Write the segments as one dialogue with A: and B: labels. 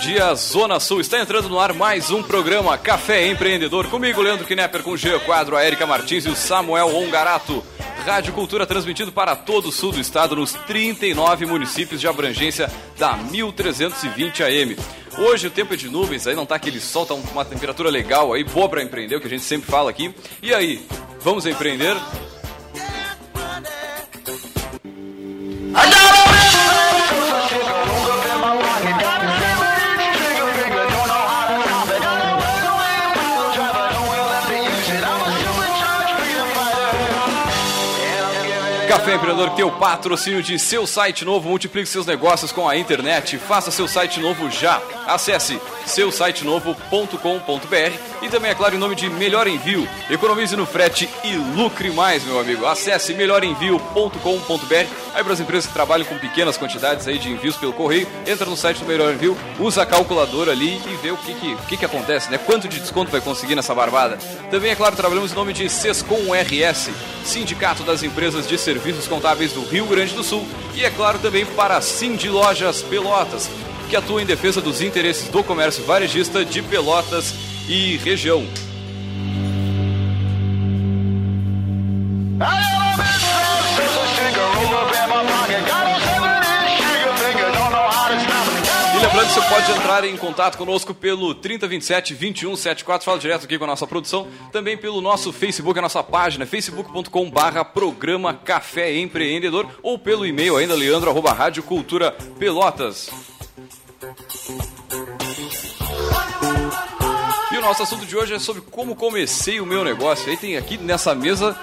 A: dia, Zona Sul. Está entrando no ar mais um programa Café Empreendedor. Comigo, Leandro Knepper, com o Jean Quadro, a Erika Martins e o Samuel Ongarato. Rádio Cultura transmitido para todo o sul do estado, nos 39 municípios de abrangência da 1320 AM. Hoje o tempo é de nuvens, aí não tá aquele sol, tá uma temperatura legal aí, boa para empreender, o que a gente sempre fala aqui. E aí, vamos empreender? Café Empreendedor, teu patrocínio de seu site novo, multiplique seus negócios com a internet, faça seu site novo já. Acesse seusitenovo.com.br e também, é claro, em nome de Melhor Envio. Economize no frete e lucre mais, meu amigo. Acesse melhorenvio.com.br. Aí para as empresas que trabalham com pequenas quantidades aí de envios pelo correio, entra no site do Melhor Envio, usa a calculadora ali e vê o que que, o que, que acontece, né? Quanto de desconto vai conseguir nessa barbada. Também, é claro, trabalhamos em nome de Sescom RS, Sindicato das Empresas de Serviços Contábeis do Rio Grande do Sul. E, é claro, também para a Cindy Lojas Pelotas, que atua em defesa dos interesses do comércio varejista de Pelotas e região. Você pode entrar em contato conosco pelo 3027 2174, fala direto aqui com a nossa produção, também pelo nosso Facebook, a nossa página, facebook.com barra programa Café Empreendedor, ou pelo e-mail ainda, leandro, arroba rádio cultura pelotas. E o nosso assunto de hoje é sobre como comecei o meu negócio. Aí tem aqui nessa mesa,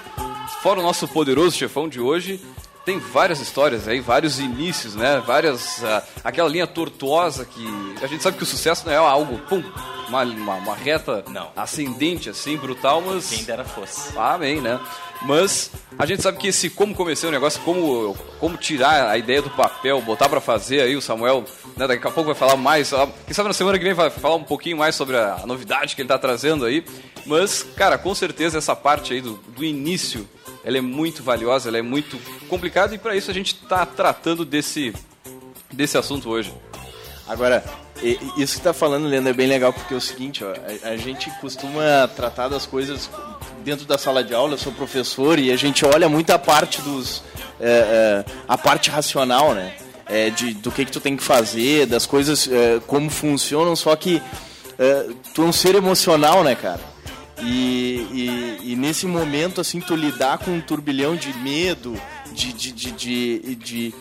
A: fora o nosso poderoso chefão de hoje, tem várias histórias aí, vários inícios, né? Várias. ah, aquela linha tortuosa que. A gente sabe que o sucesso não é algo, pum, uma, uma, uma reta
B: Não.
A: ascendente assim, brutal, mas.
B: Quem dera fosse.
A: Amém, né? Mas a gente sabe que esse como comecei o negócio, como, como tirar a ideia do papel, botar pra fazer aí, o Samuel, né, daqui a pouco vai falar mais, ah, quem sabe na semana que vem vai falar um pouquinho mais sobre a, a novidade que ele tá trazendo aí. Mas, cara, com certeza essa parte aí do, do início, ela é muito valiosa, ela é muito complicada e para isso a gente tá tratando desse, desse assunto hoje.
C: Agora, isso que tá falando, Leandro, é bem legal, porque é o seguinte, ó, a, a gente costuma tratar das coisas dentro da sala de aula, eu sou professor, e a gente olha muito a parte dos. é, é, a parte racional, né? É, de, do que, que tu tem que fazer, das coisas, é, como funcionam, só que é, tu é um ser emocional, né, cara? E, e, e nesse momento, assim, tu lidar com um turbilhão de medo, de, de, de, de, de,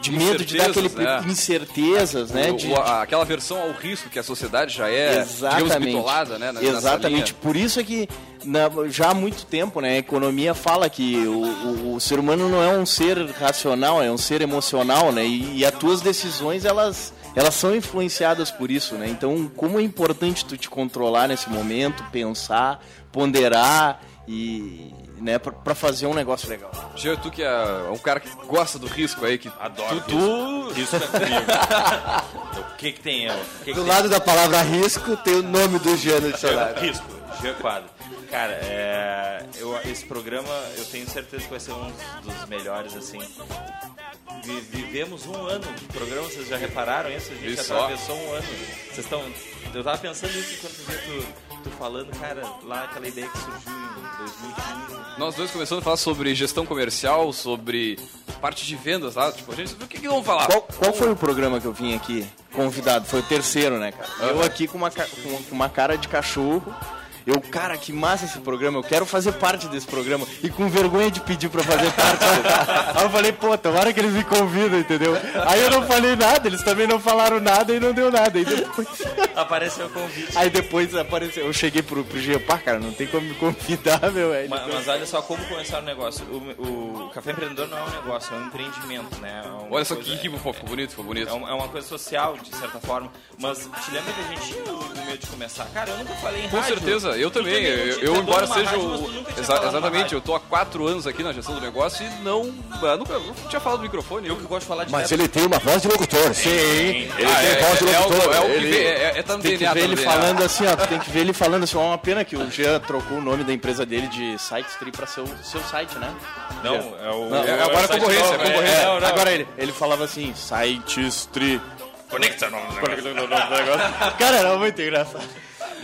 C: de medo de dar aquele
A: Incertezas, né?
C: incertezas, né?
A: O-
C: De,
A: aquela versão ao risco que a sociedade já é, bitolada, né? na-
C: Exatamente. Por isso é que na- já há muito tempo, né, a economia fala que o, o- o ser humano não é um ser racional, é um ser emocional, né? E, e as tuas decisões elas elas são influenciadas por isso, né? Então, como é importante tu te controlar nesse momento, pensar, ponderar e né, para fazer um negócio legal.
A: Jean, tu que é um cara que gosta do risco aí, que
B: Adoro
A: tu, tu
B: Risco é comigo. o que que tem eu? Que que
D: Do
B: tem?
D: lado da palavra risco tem o nome do Jean no dicionário.
B: Risco, Jean Quadro. Cara, é, eu, esse programa eu tenho certeza que vai ser um dos melhores, assim. Vi- vivemos um ano de programa, vocês já repararam isso? A gente
A: Isso,
B: atravessou um ano. Vocês estão. Eu tava pensando nisso enquanto via tu, tu falando, cara, lá aquela ideia que surgiu em 2015.
A: Nós dois começamos a falar sobre gestão comercial, sobre parte de vendas lá. Tipo, a gente, o que, que vamos falar?
C: Qual, qual foi o programa que eu vim aqui convidado? Foi o terceiro, né, cara? Eu aqui com uma, com uma cara de cachorro Eu, cara, que massa esse programa, eu quero fazer parte desse programa. E com vergonha de pedir pra fazer parte. Aí eu falei, pô, tomara que eles me convidam, entendeu? Aí eu não falei nada, eles também não falaram nada e não deu nada. Aí depois,
B: Apareceu o convite.
C: aí depois apareceu, eu cheguei pro, pro pá, cara, não tem como me convidar, meu. Ele
B: Mas, mas olha só como começar o negócio. O, o Café Empreendedor não é um negócio, é um empreendimento, né? É
A: Olha só
B: coisa-
A: que, que ficou bonito, ficou bonito.
B: É uma, é uma coisa social, de certa forma. Mas te lembra que a gente tinha o medo de começar? Cara, eu nunca falei em
A: Com
B: rádio.
A: certeza, eu também. Eu, eu,
B: é
A: embora seja
B: rádio,
A: o. Exa- exatamente, eu tô há quatro anos aqui na gestão do negócio e não. ah, Nunca, nunca tinha falado no microfone.
B: Eu que gosto de falar de
D: Mas ele tem uma voz de locutor. Sim, ele
A: Ah,
D: tem
A: é,
D: voz de
A: é, é algo-
D: locutor.
A: é que
D: Ele-
A: vem- é, é, é tá
C: Tem que ver
A: tá
C: ele
A: DNA.
C: falando assim, ó. Tem que ver ele falando assim, ó. Uma pena que o Jean trocou o nome da empresa dele de Sitestree pra ser o seu site, né?
B: Não, é o.
C: Não,
A: é agora
B: o site
A: concorrência, é concorrência.
B: não, não.
C: Agora ele, ele falava assim, Sitestree.
B: Conecta não,
C: Cara, era muito engraçado.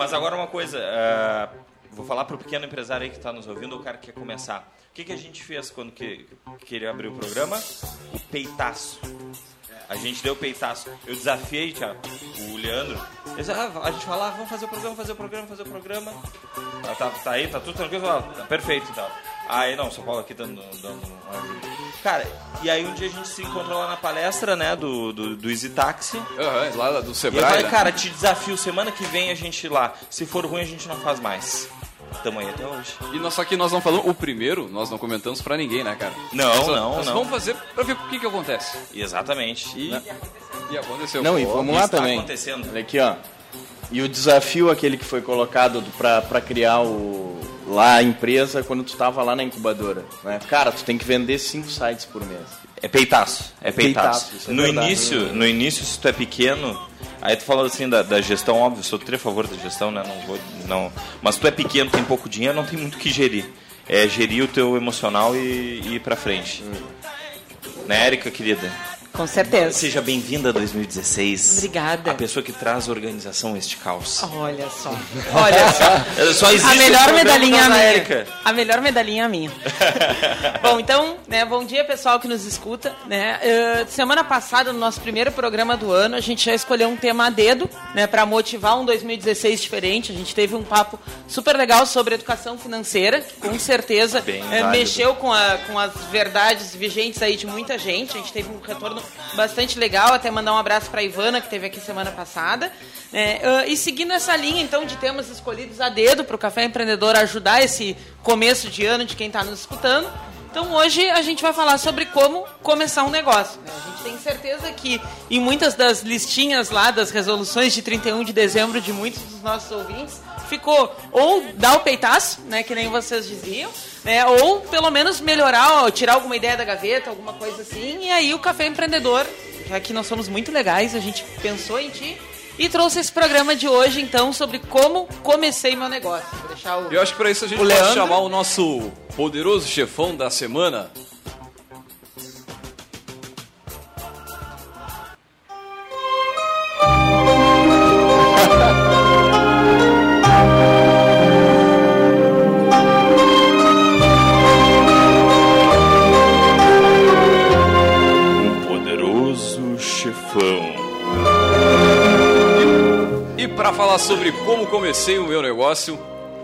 B: Mas agora uma coisa, é, vou falar pro pequeno empresário aí que está nos ouvindo, o cara que quer começar. O que, que a gente fez quando que, queria abrir o programa? O peitaço. A gente deu o peitaço. Eu desafiei, Thiago, o Leandro. Disse, ah, a gente falava, vamos fazer o programa, fazer o programa, fazer o programa. Ah, tá, tá aí, tá tudo tranquilo? Ah, tá perfeito e tal. Aí, não, São Paulo aqui dando, dando uma ajuda. Cara, e aí um dia a gente se encontrou lá na palestra, né, do, do, do Easy Taxi.
A: Aham, lá do
B: E eu
A: Sebrae.
B: falei,
A: né?
B: cara, te desafio, semana que vem a gente ir lá. Se for ruim, a gente não faz mais. Tamo aí até hoje.
A: E nós, só que nós não falamos o primeiro, nós não comentamos pra ninguém, né, cara?
B: Não,
A: Nós
B: não,
A: nós
B: não.
A: vamos fazer pra ver o que que acontece.
B: Exatamente.
A: E, e aconteceu.
C: Não, e vamos lá
B: está
C: também.
B: acontecendo.
C: Olha aqui, ó. E o desafio aquele que foi colocado pra, pra criar o, lá a empresa quando tu tava lá na incubadora. Né? Cara, tu tem que vender cinco sites por mês.
B: É peitaço. É peitaço.
C: Peitaço, é
B: no,
C: verdade.
B: início, no início, se tu é pequeno, aí tu falando assim da, da gestão, óbvio, sou tri a favor da gestão, né? Não vou. Não. Mas tu é pequeno, tem pouco dinheiro, não tem muito o que gerir. É gerir o teu emocional e, e ir pra frente. Né, Érica, querida?
E: Com certeza.
B: Seja bem-vinda a 2016.
E: Obrigada.
B: A pessoa que traz organização a este caos.
E: Olha só. Olha só.
B: Só existe
E: A melhor medalhinha
B: da
E: minha.
B: Érica.
E: A melhor medalhinha minha. Bom, então, né, bom dia pessoal que nos escuta, né? Eh, semana passada, no nosso primeiro programa do ano, a gente já escolheu um tema a dedo, né, para motivar um 2016 diferente. A gente teve um papo super legal sobre educação financeira, que com certeza
B: válido.
E: mexeu com, a- com as verdades vigentes aí de muita gente. A gente teve um retorno bastante legal, até mandar um abraço para Ivana, que teve aqui semana passada. né? Ah, e seguindo essa linha, então, de temas escolhidos a dedo para o Café Empreendedor ajudar esse começo de ano de quem está nos escutando. Então, hoje a gente vai falar sobre como começar um negócio. né? A gente tem certeza que em muitas das listinhas lá das resoluções de 31 de dezembro de muitos dos nossos ouvintes, ficou ou dar o peitaço, né, que nem vocês diziam, né, ou pelo menos melhorar, ó, tirar alguma ideia da gaveta, alguma coisa assim. E aí o Café Empreendedor, já que nós somos muito legais, a gente pensou em ti e trouxe esse programa de hoje, então, sobre como comecei meu negócio. Vou deixar o...
A: Eu acho que pra isso a gente pode
E: Leandro?
A: chamar o nosso poderoso chefão da semana. Pra falar sobre como comecei o meu negócio,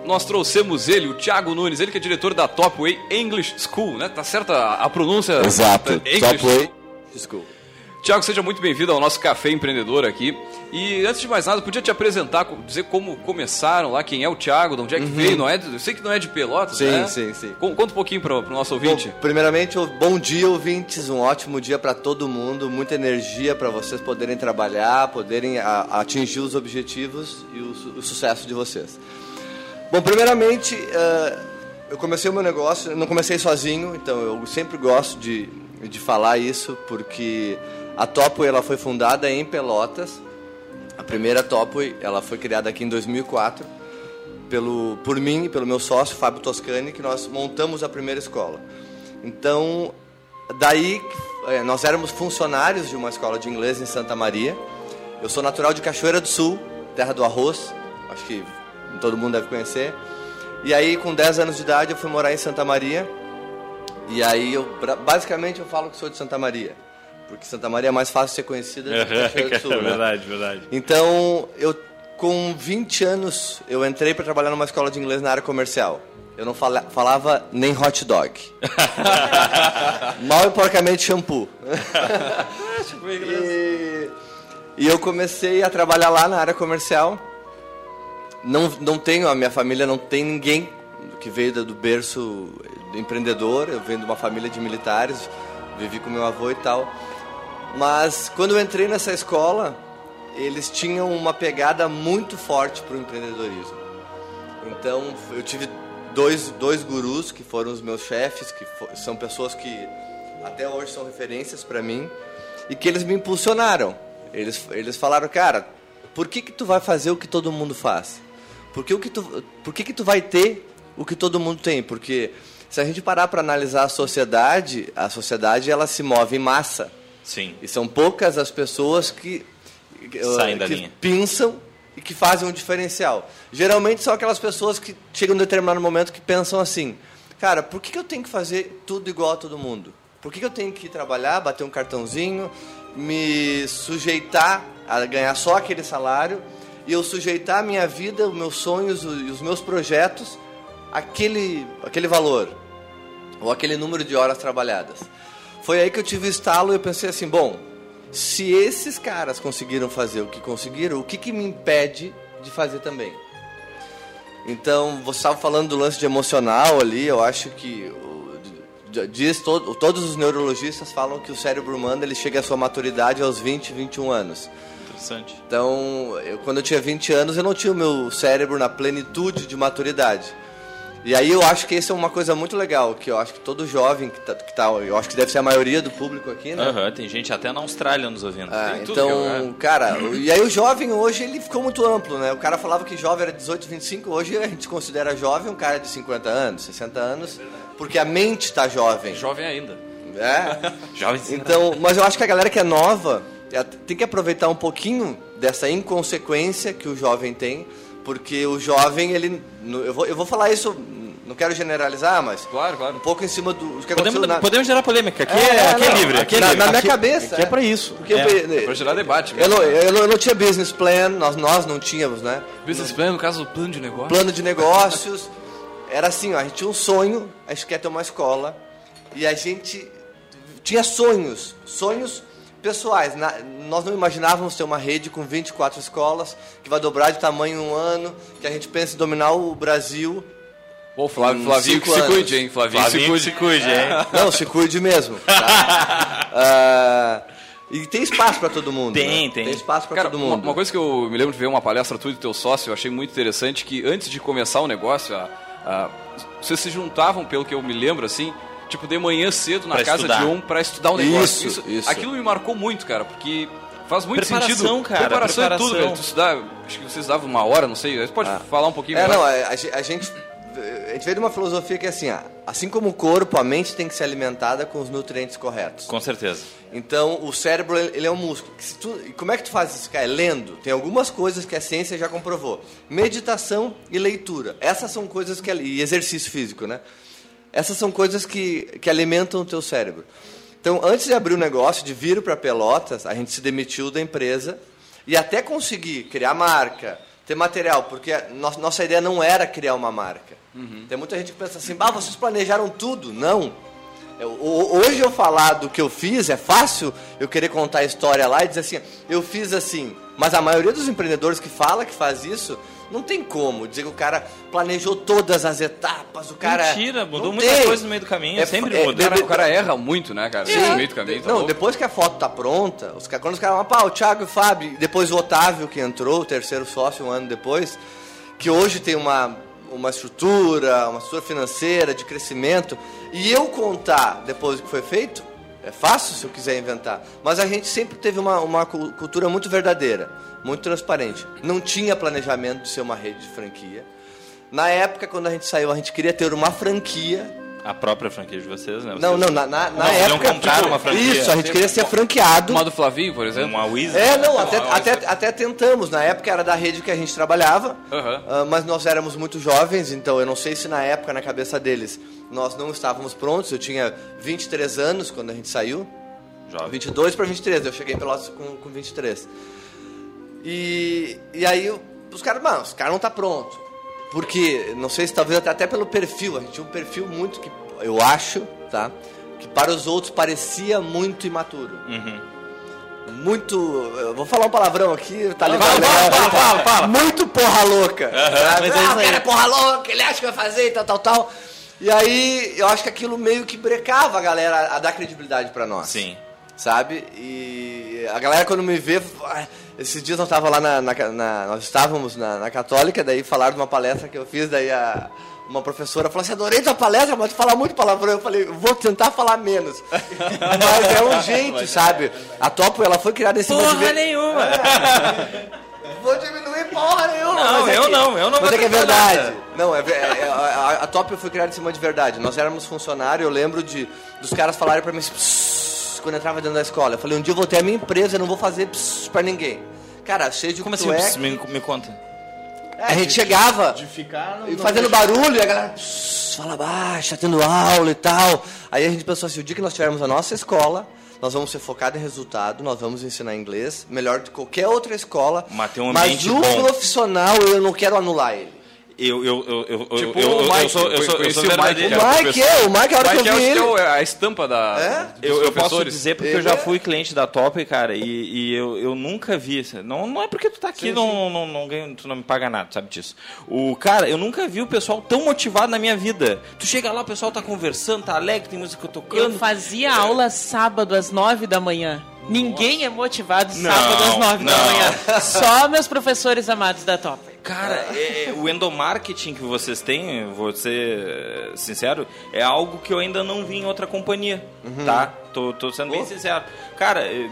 A: nós trouxemos ele, o Thiago Nunes, ele que é diretor da Topway English School, né? Tá certa a pronúncia?
D: Exato.
A: English
D: Top way.
A: School. Tiago, seja muito bem-vindo ao nosso Café Empreendedor aqui. E antes de mais nada, podia te apresentar, dizer como começaram lá, quem é o Thiago, de onde é que veio, não é? Eu sei que não é de Pelotas,
D: Sim,
A: né?
D: sim, sim.
A: Con- Conta um pouquinho pro, pro nosso ouvinte.
D: Bom, primeiramente, o- bom dia, ouvintes. Um ótimo dia para todo mundo. Muita energia para vocês poderem trabalhar, poderem a- atingir os objetivos e o, su- o sucesso de vocês. Bom, primeiramente, eh, eu comecei o meu negócio, não comecei sozinho, então eu sempre gosto de, de falar isso, porque a Topway ela foi fundada em Pelotas. A primeira Topway ela foi criada aqui em 2004 pelo, por mim e pelo meu sócio, Fábio Toscani, que nós montamos a primeira escola. Então, daí, eh, nós éramos funcionários de uma escola de inglês em Santa Maria. Eu sou natural de Cachoeira do Sul, terra do arroz, acho que todo mundo deve conhecer. E aí, com 10 anos de idade, eu fui morar em Santa Maria. E aí, eu, basicamente, eu falo que sou de Santa Maria. Porque Santa Maria é mais fácil de ser conhecida do que Cachoeira do Sul.
B: é
D: né?
B: verdade, verdade.
D: Então, eu com 20 anos, eu entrei para trabalhar numa escola de inglês na área comercial. Eu não fala, falava nem hot dog. Mal e porcamente shampoo. e, e eu comecei a trabalhar lá na área comercial. Não, não tenho, a minha família não tem ninguém que veio do berço empreendedor. Eu venho de uma família de militares, vivi com meu avô e tal. Mas quando eu entrei nessa escola, eles tinham uma pegada muito forte para o empreendedorismo. Então eu tive dois, dois gurus que foram os meus chefes, que fo- são pessoas que até hoje são referências para mim e que eles me impulsionaram. Eles, eles falaram, cara, por que que tu vai fazer o que todo mundo faz? Por que, o que, tu, por que que tu vai ter o que todo mundo tem? Porque se a gente parar para analisar a sociedade, a sociedade ela se move em massa.
B: Sim.
D: E são poucas as pessoas que,
B: Saem
D: uh,
B: da
D: que
B: linha.
D: pensam e que fazem um diferencial. Geralmente são aquelas pessoas que chegam em um determinado momento que pensam assim: cara, por que, que eu tenho que fazer tudo igual a todo mundo? Por que, que eu tenho que trabalhar, bater um cartãozinho, me sujeitar a ganhar só aquele salário e eu sujeitar a minha vida, os meus sonhos e os meus projetos àquele, àquele valor? ou aquele número de horas trabalhadas. Foi aí que eu tive o estalo e eu pensei assim, bom, se esses caras conseguiram fazer o que conseguiram, o que, que me impede de fazer também? Então, você estava falando do lance de emocional ali, eu acho que diz todo, todos os neurologistas falam que o cérebro humano ele chega à sua maturidade aos 20, 21 anos.
B: Interessante.
D: Então, eu, quando eu tinha 20 anos, eu não tinha o meu cérebro na plenitude de maturidade. E aí eu acho que isso é uma coisa muito legal, que eu acho que todo jovem que tá, que tá eu acho que deve ser a maioria do público aqui, né?
B: Aham, tem gente até na Austrália nos ouvindo.
D: Ah,
A: que é
D: então,
A: lugar.
D: cara, e aí o jovem hoje ele ficou muito amplo, né? O cara falava que jovem era 18, 25, hoje a gente considera jovem um cara de 50 anos, 60 anos, porque a mente tá jovem.
A: Jovem ainda.
D: É.
B: Jovem sim.
D: Então, mas eu acho que a galera que é nova é, tem que aproveitar um pouquinho dessa inconsequência que o jovem tem, porque o jovem, ele. Eu vou, eu vou falar isso, não quero generalizar, mas.
A: Claro,
D: Um
A: claro.
D: pouco em cima do do que
B: Podemos,
D: na,
B: podemos gerar polêmica. Aqui é,
D: É,
B: aqui é livre. Aqui é
D: na,
B: livre.
D: na minha
B: Aqui-
D: cabeça.
C: Que é pra isso.
D: Porque
B: É,
D: eu,
A: Pra gerar debate
D: eu, não, eu, não, eu não tinha business plan, nós, nós não tínhamos, né?
A: Business plan, no caso, plano de negócio.
D: Plano de negócios. Era assim, ó, a gente tinha um sonho, a gente quer ter uma escola. E a gente tinha sonhos, sonhos pessoais. Na- nós não imaginávamos ter uma rede com 24 escolas, que vai dobrar de tamanho em um ano, que a gente pensa em dominar o Brasil.
A: Pô, Flávio, Flavinho que
D: cinco
A: se
D: anos.
A: cuide, hein? Flavinho,
B: Flavinho
A: se
B: que
A: cuide.
B: se cuide, hein?
D: Não, se cuide mesmo. tá? Ah, e tem espaço para todo mundo.
B: Tem,
D: né?
B: tem.
D: Tem espaço para todo
A: uma,
D: mundo.
A: uma coisa que eu me lembro de ver uma palestra tua e do teu sócio, eu achei muito interessante que antes de começar o negócio, a- a- vocês se juntavam, pelo que eu me lembro, assim, tipo, de manhã cedo na
B: Pra
A: casa
B: estudar.
A: de um pra estudar o negócio.
D: Isso, isso.
A: Aquilo me marcou muito, cara, porque faz muito
B: Preparação,
A: sentido.
B: cara,
A: Preparação, é tudo,
B: preparação.
A: velho. Tu estudar, acho que vocês davam uma hora, não sei. Você pode falar um pouquinho
D: É,
A: melhor?
D: não, a, a ge- a gente. A gente veio de uma filosofia que é assim, ah, assim como o corpo, a mente tem que ser alimentada com os nutrientes corretos.
B: Com certeza.
D: Então, o cérebro, ele é um músculo. Tu- e como é que tu faz isso, cara? É lendo. Tem algumas coisas que a ciência já comprovou. Meditação e leitura. Essas são coisas que... E exercício físico, né? Essas são coisas que, que alimentam o teu cérebro. Então, antes de abrir o negócio, de vir para Pelotas, a gente se demitiu da empresa e até conseguir criar marca, ter material, porque nossa, nossa ideia não era criar uma marca. Tem muita gente que pensa assim, bah, vocês planejaram tudo. Não. Eu- ho- hoje eu falar do que eu fiz é fácil eu querer contar a história lá e dizer assim, eu fiz assim. Mas a maioria dos empreendedores que fala que faz isso, não tem como dizer que o cara planejou todas as etapas, o cara...
B: Mentira, mudou muita
D: tem.
B: coisa no meio do caminho.
D: É
B: sempre
D: é,
B: muda.
A: Cara,
D: deve-
A: o cara erra muito, né, cara?
D: Sim.
A: No meio do caminho, tá
D: não,
A: louco.
D: depois que a foto tá pronta, os, quando os caras falam, pá, o Thiago e o Fábio, depois o Otávio que entrou, o terceiro sócio um ano depois, que hoje tem uma, uma estrutura, uma estrutura financeira, de crescimento, e eu contar depois do que foi feito, é fácil se eu quiser inventar. Mas a gente sempre teve uma, uma cu- cultura muito verdadeira, muito transparente. Não tinha planejamento de ser uma rede de franquia. Na época, quando a gente saiu, a gente queria ter uma franquia
B: A própria franquia de vocês, né?
D: não,
B: Vocês-
D: não, na, na, na
B: Não, iam
D: época.
B: comprar uma franquia.
D: Isso, a gente queria ser franqueado.
A: Uma do Flavinho, por exemplo.
B: Uma Wiz.
D: É, não, até,
A: Não,
D: até, até tentamos. Na época era da rede que a gente trabalhava, ah, mas nós éramos muito jovens, então eu não sei se na época, na cabeça deles, nós não estávamos prontos. Eu tinha 23 anos quando a gente saiu.
B: Jovem.
D: 22 para 23, eu cheguei em Pelotas com, com 23. E, e aí eu- os caras, mano, os caras não tá pronto. Porque, não sei se talvez até, até pelo perfil, a gente tinha um perfil muito que, eu acho, tá? Que para os outros parecia muito imaturo. Muito. Eu vou falar um palavrão aqui, tá ligado?
B: fala, fala, fala, fala.
D: Muito porra louca.
B: mas é
D: ah,
B: isso
D: o cara é porra louca, ele acha que vai fazer e tal, tal, tal. E aí, eu acho que aquilo meio que brecava a galera a dar credibilidade pra nós
B: Sim.
D: sabe? E a galera quando me vê, ah, esses dias nós tava lá na, na- na- nós estávamos na, na Católica, daí falaram de uma palestra que eu fiz, daí a, uma professora falou assim, adorei tua palestra, mas tu fala muito palavrão. Eu falei, vou tentar falar menos. mas é um jeito, sabe? A Topo, ela foi criada em cima de...
B: Porra
D: ver-
B: nenhuma.
D: Vou diminuir porra nenhuma.
B: Não,
D: é
B: eu
D: que-
B: não, eu não
D: Mas
B: vou
D: é que é verdade.
B: nada.
D: Não, é, é- é- a, a Top foi criada em cima de verdade. Nós éramos funcionários, eu lembro de dos caras falarem pra mim assim, "Psss", quando eu entrava dentro da escola. Eu falei, um dia eu vou ter a minha empresa, eu não vou fazer psss pra ninguém. Cara, cheio de
B: Como assim?
D: cueca.
B: Me, me conta.
D: A gente chegava
C: De ficar...
D: e
C: no-
D: fazendo barulho, e a galera "Psss, fala baixo, tá tendo aula e tal. Aí a gente pensou assim, o dia que nós tivermos a nossa escola, nós vamos ser focados em resultado, nós vamos ensinar inglês, melhor do que qualquer outra escola.
B: Mas tem um
D: mas no
B: bom.
D: profissional eu não quero anular ele.
B: Eu, eu, eu, eu,
A: Tipo
B: eu,
A: o
B: eu, eu
A: Mike,
B: sou, eu sou, eu sou
A: o Mike,
B: verdadeiro.
A: Era
D: O Mike é, o Mike, a hora
A: Mike
D: que
A: é,
D: eu vi
A: acho que
D: ele...
A: é é a estampa da,
D: É?
B: Eu, eu posso dizer porque
D: Ele
B: eu já
D: é-
B: fui cliente da Top, cara, e, e eu, eu nunca vi. Não, não é porque tu tá aqui, não, Não, não, ganha- tu não me paga nada, sabe disso. O cara, eu nunca vi o pessoal tão motivado na minha vida. Tu chega lá, o pessoal tá conversando, tá alegre, tem música
E: Eu
B: tocando.
E: fazia aula sábado às nove da manhã. Ninguém é motivado
B: Não,
E: sábado às nove da
B: não.
E: manhã. Só meus professores amados da Top.
B: Cara, é- é- o endomarketing que vocês têm, vou ser eh, sincero, é algo que eu ainda não vi em outra companhia, tá? Tô, tô sendo bem sincero. Cara, eh,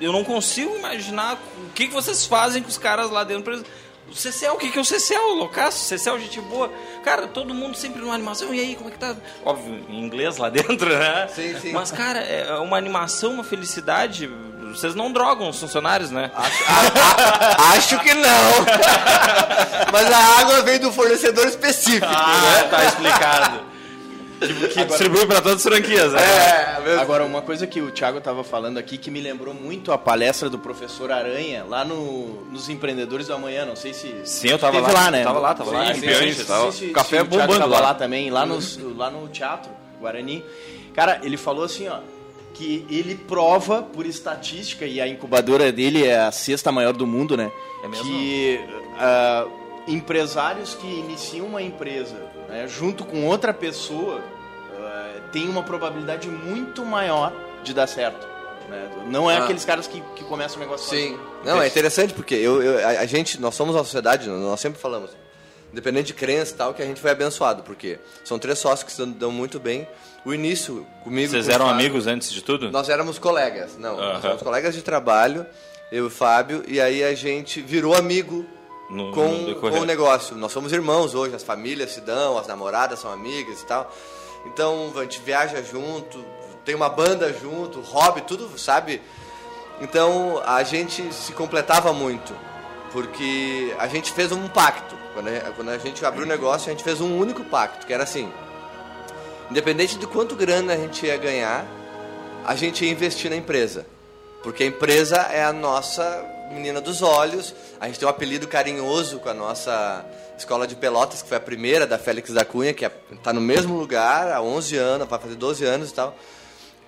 B: eu não consigo imaginar o que, que vocês fazem com os caras lá dentro. O CCL, o que, que é o CCL? Loucaço, CCL, gente boa. Cara, todo mundo sempre numa animação. E aí, como é que tá? Óbvio, em inglês lá dentro, né?
D: Sim, sim.
B: Mas, cara, é uma animação, uma felicidade. Vocês não drogam os funcionários, né?
D: Acho que não. Mas a água vem do fornecedor específico,
B: Ah,
D: né?
B: tá explicado. Que que distribui para todas as franquias, né?
D: É, mesmo.
C: Agora, uma coisa que o Thiago estava falando aqui que me lembrou muito a palestra do professor Aranha lá no, nos Empreendedores do Amanhã. Não sei se.
B: Sim, eu tava
C: Teve
B: lá.
C: lá, né?
B: Tava lá, tava lá.
A: Sim,
B: em
A: sim, sim,
C: Não
A: tava-
C: se-
A: café
C: se Thiago
A: bombando
C: tava
A: lá.
C: lá também, lá, nos, lá no teatro Guarani. Cara, ele falou assim, ó, que ele prova por estatística, e a incubadora dele é a sexta maior do mundo, né?
B: É mesmo?
C: Que ah, empresários que iniciam uma empresa né, junto com outra pessoa ah, tem uma probabilidade muito maior de dar certo. né? Não é
D: Ah.
C: aqueles caras que, que começam o negócio
D: Sim.
C: sozinho.
D: Não, é interessante porque eu, eu- a, a gente, nós somos uma sociedade, nós sempre falamos, independente de crença e tal, que a gente foi abençoado, porque são três sócios que se dão, dão muito bem. O início, comigo...
B: Vocês
D: com
B: eram
D: Fábio,
B: amigos antes de tudo?
D: Nós éramos colegas, não,
B: Aham.
D: nós éramos colegas de trabalho, eu e o Fábio, e aí a gente virou amigo
B: No- no
D: com,
B: decorrer.
D: com o negócio. Nós somos irmãos hoje, as famílias se dão, as namoradas são amigas e tal. Então a gente viaja junto, tem uma banda junto, hobby, tudo, sabe? Então a gente se completava muito, porque a gente fez um pacto. Quando a, quando a gente abriu o negócio, a gente fez um único pacto, que era assim: independente de quanto grana a gente ia ganhar, a gente ia investir na empresa. Porque a empresa é a nossa menina dos olhos. A gente tem um apelido carinhoso com a nossa escola de Pelotas, que foi a primeira da Félix da Cunha, que está no mesmo lugar há 11 anos, vai fazer 12 anos e tal.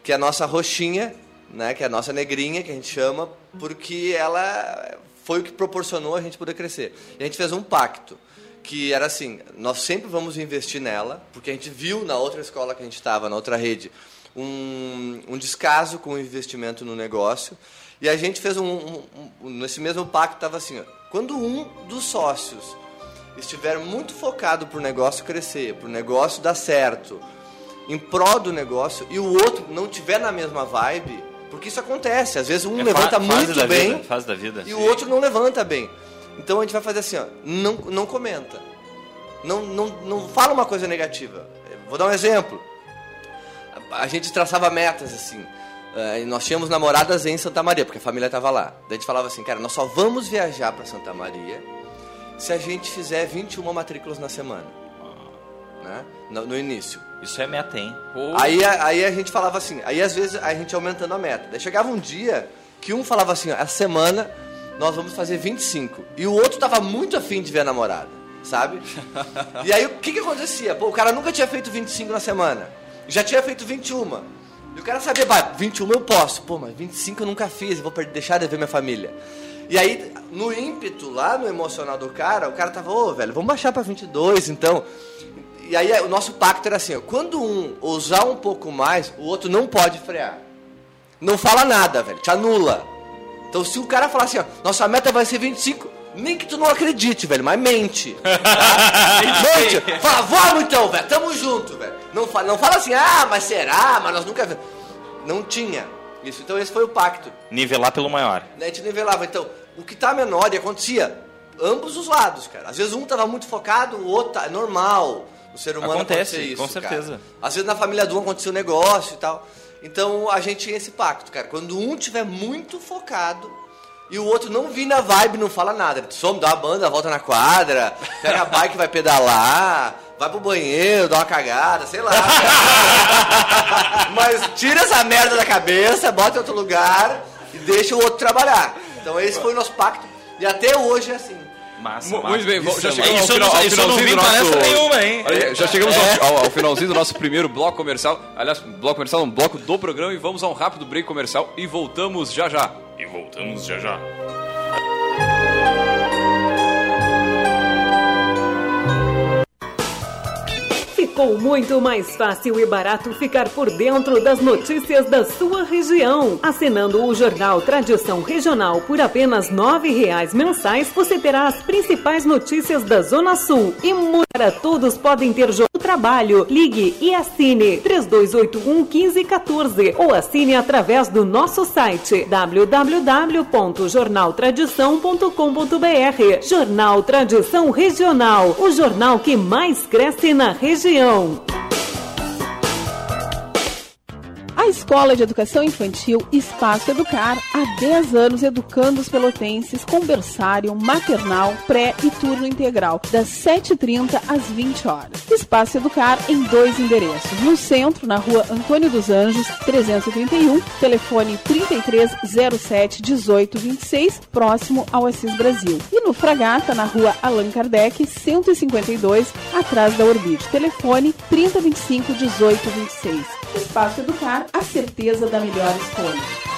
D: Que é a nossa roxinha, né, que é a nossa negrinha, que a gente chama, porque ela foi o que proporcionou a gente poder crescer. E a gente fez um pacto, que era assim, nós sempre vamos investir nela, porque a gente viu na outra escola que a gente estava, na outra rede, um, um descaso com o investimento no negócio. E a gente fez um, um- um- nesse mesmo pacto estava assim, ó, quando um dos sócios estiver muito focado para o negócio crescer, para o negócio dar certo, em prol do negócio, e o outro não tiver na mesma vibe, porque isso acontece, às vezes um
B: É
D: levanta muito bem
B: Vida, fase da vida.
D: e o outro não levanta bem. Então a gente vai fazer assim, ó, não, não comenta. Não, não, não fala uma coisa negativa. Vou dar um exemplo. A gente traçava metas assim. Eh, nós tínhamos namoradas em Santa Maria, porque a família estava lá. Daí a gente falava assim, cara, nós só vamos viajar para Santa Maria se a gente fizer 21 matrículas na semana. Né? No, no início.
B: Isso é meta, hein?
A: Pô,
D: Aí, a- aí a gente falava assim, aí às vezes a gente aumentando a meta. Daí chegava um dia que um falava assim, ó, essa semana nós vamos fazer 25. E o outro tava muito afim de ver a namorada, sabe? e aí o que que acontecia? Pô, o cara nunca tinha feito 25 na semana. Já tinha feito 21. E o cara sabia, bah, 21 eu posso. Pô, mas 25 eu nunca fiz, vou deixar de ver minha família. E aí, no ímpeto, lá no emocional do cara, o cara tava, ô, velho, vamos baixar pra 22, então. E aí o nosso pacto era assim, ó, quando um ousar um pouco mais, o outro não pode frear. Não fala nada, velho, te anula. Então se o cara falar assim, ó, nossa meta vai ser 25, nem que tu não acredite, velho, mas mente. Tá? mente. Fala, vamos então, velho, tamo junto. Não fala, não fala assim, ah, mas será? Mas nós nunca vimos. Não tinha isso. Então esse foi o pacto.
B: Nivelar pelo maior.
D: A gente nivelava. Então, o que tá menor, e acontecia ambos os lados, cara. Às vezes um tava muito focado, o outro tá, é normal. O ser humano
B: Acontece,
D: isso,
B: com certeza.
D: cara. Às vezes na família do um aconteceu um negócio e tal. Então a gente tinha esse pacto, cara. Quando um tiver muito focado e o outro não vir na vibe, não fala nada. Some, dá uma banda, volta na quadra, pega a bike, vai pedalar, vai pro banheiro, dá uma cagada, sei lá. Mas tira essa merda da cabeça, bota em outro lugar e deixa o outro trabalhar. Então esse foi o nosso pacto. E até hoje é assim.
B: Massa,
A: Mu-
B: massa.
A: Muito bem, vamos- já
B: Isso é
A: chegamos ao
B: massa.
A: final- ao
B: Isso eu não
A: finalzinho
B: vi
A: do nosso...
B: nenhuma, hein?
A: Olha já chegamos ao, ao- ao finalzinho do nosso primeiro bloco comercial. Aliás, bloco comercial, um bloco do programa. E vamos a um rápido break comercial e voltamos já já. E voltamos já já.
F: Ficou muito mais fácil e barato ficar por dentro das notícias da sua região. Assinando o jornal Tradição Regional por apenas R$ 9,00 mensais, você terá as principais notícias da Zona Sul. E para todos podem ter do trabalho. Ligue e assine 3281 1514 ou assine através do nosso site www.jornaltradição.com.br. Jornal Tradição Regional, o jornal que mais cresce na região.
G: Então, a Escola de Educação Infantil Espaço Educar, há 10 anos educando os pelotenses com berçário, maternal, pré e turno integral, das 7h30 às 20 horas. Espaço Educar em dois endereços. No centro, na rua Antônio dos Anjos, 331, telefone 3307 1826, próximo ao Assis Brasil. E no Fragata, na rua Allan Kardec, 152, atrás da Orbite. Telefone 3025 1826. Espaço Educar, a certeza da melhor escolha.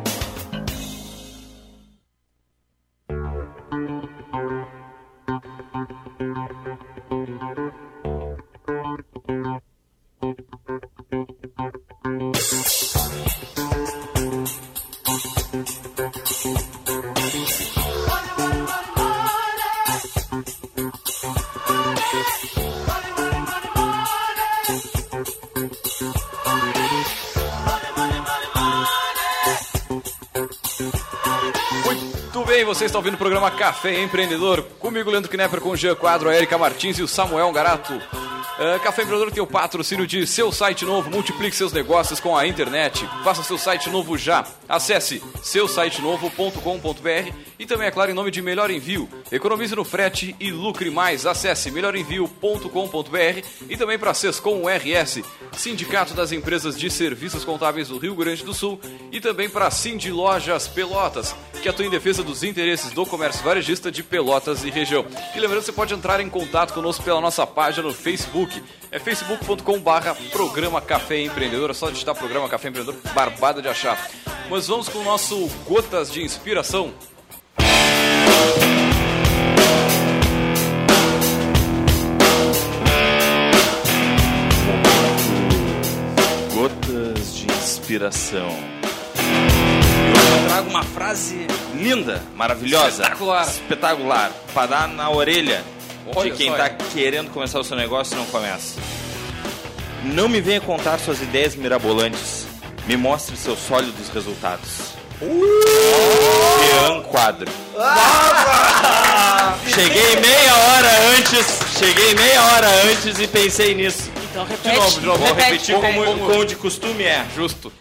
A: Programa Café Empreendedor. Comigo, Leandro Knepper, com o Jean Quadro, a Erika Martins e o Samuel Garato. Ah, Café Empreendedor tem o patrocínio de seu site novo. Multiplique seus negócios com a internet. Faça seu site novo já. Acesse seusitenovo.com.br e também, é claro, em nome de Melhor Envio. Economize no frete e lucre mais. Acesse melhorenvio.com.br e também para Sescom RS, Sindicato das Empresas de Serviços Contábeis do Rio Grande do Sul e também para Cindy Lojas Pelotas, que atua em defesa dos interesses do comércio varejista de Pelotas e região. E lembrando, você pode entrar em contato conosco pela nossa página no Facebook. É facebook.com barra Programa Café Empreendedor. É só digitar Programa Café Empreendedor, barbada de achar. Mas vamos com o nosso Gotas de Inspiração.
B: Gotas de inspiração. E hoje eu trago uma frase linda, maravilhosa,
A: Espetacular.
B: espetacular, para dar na orelha
A: Olha
B: de quem está querendo começar o seu negócio e não começa. Não me venha contar suas ideias mirabolantes. Me mostre seus sólidos resultados. Jean Quadro. Cheguei meia hora antes, cheguei meia hora antes e pensei nisso.
E: Então
A: De
E: repete.
A: novo, de novo, vamos
E: repete,
A: repetir
E: repete.
A: como,
B: Como de costume é.
A: Justo.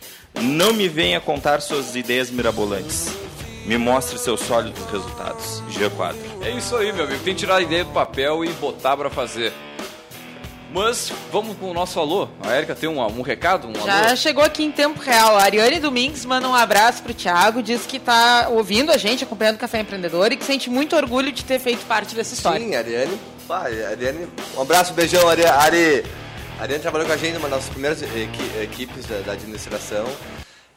B: Não me venha contar suas ideias mirabolantes. Me mostre seus sólidos resultados. Jean Quadro.
A: É isso aí, meu amigo. Tem que tirar a ideia do papel e botar pra fazer. Mas vamos com o nosso alô. A Erika tem um, um recado? Um
E: Já
A: alô?
E: chegou aqui em tempo real. A Ariane Domingues manda um abraço pro Thiago, diz que tá ouvindo a gente, acompanhando o Café Empreendedor e que sente muito orgulho de ter feito parte dessa história.
D: Sim, Ariane. Pá, Ariane. Um abraço, beijão, Ari. Ari. Ariane trabalhou com a gente numa das primeiras equi- equipes da, da administração.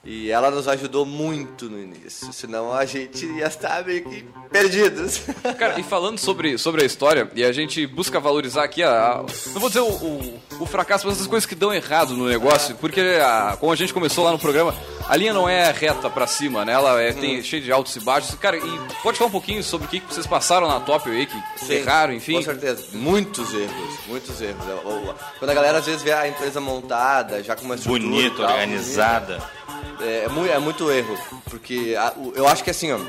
D: E ela nos ajudou muito no início, senão a gente ia estar meio que perdidos.
A: Cara, e falando sobre, sobre a história, e a gente busca valorizar aqui a. a- não vou dizer o, o, o fracasso, mas as coisas que dão errado no negócio, porque a, como a gente começou lá no programa, a linha não é reta pra cima, né? Ela é, tem cheio de altos e baixos. Cara, e pode falar um pouquinho sobre o que que vocês passaram na top aí, que
D: Sim,
A: erraram, enfim.
D: Com certeza. Muitos erros, muitos erros. O- Quando a galera às vezes vê a empresa montada, já com uma estrutura
B: Bonita,
D: tal,
B: organizada.
D: É, é mu- é muito erro, porque eu acho que assim, ó,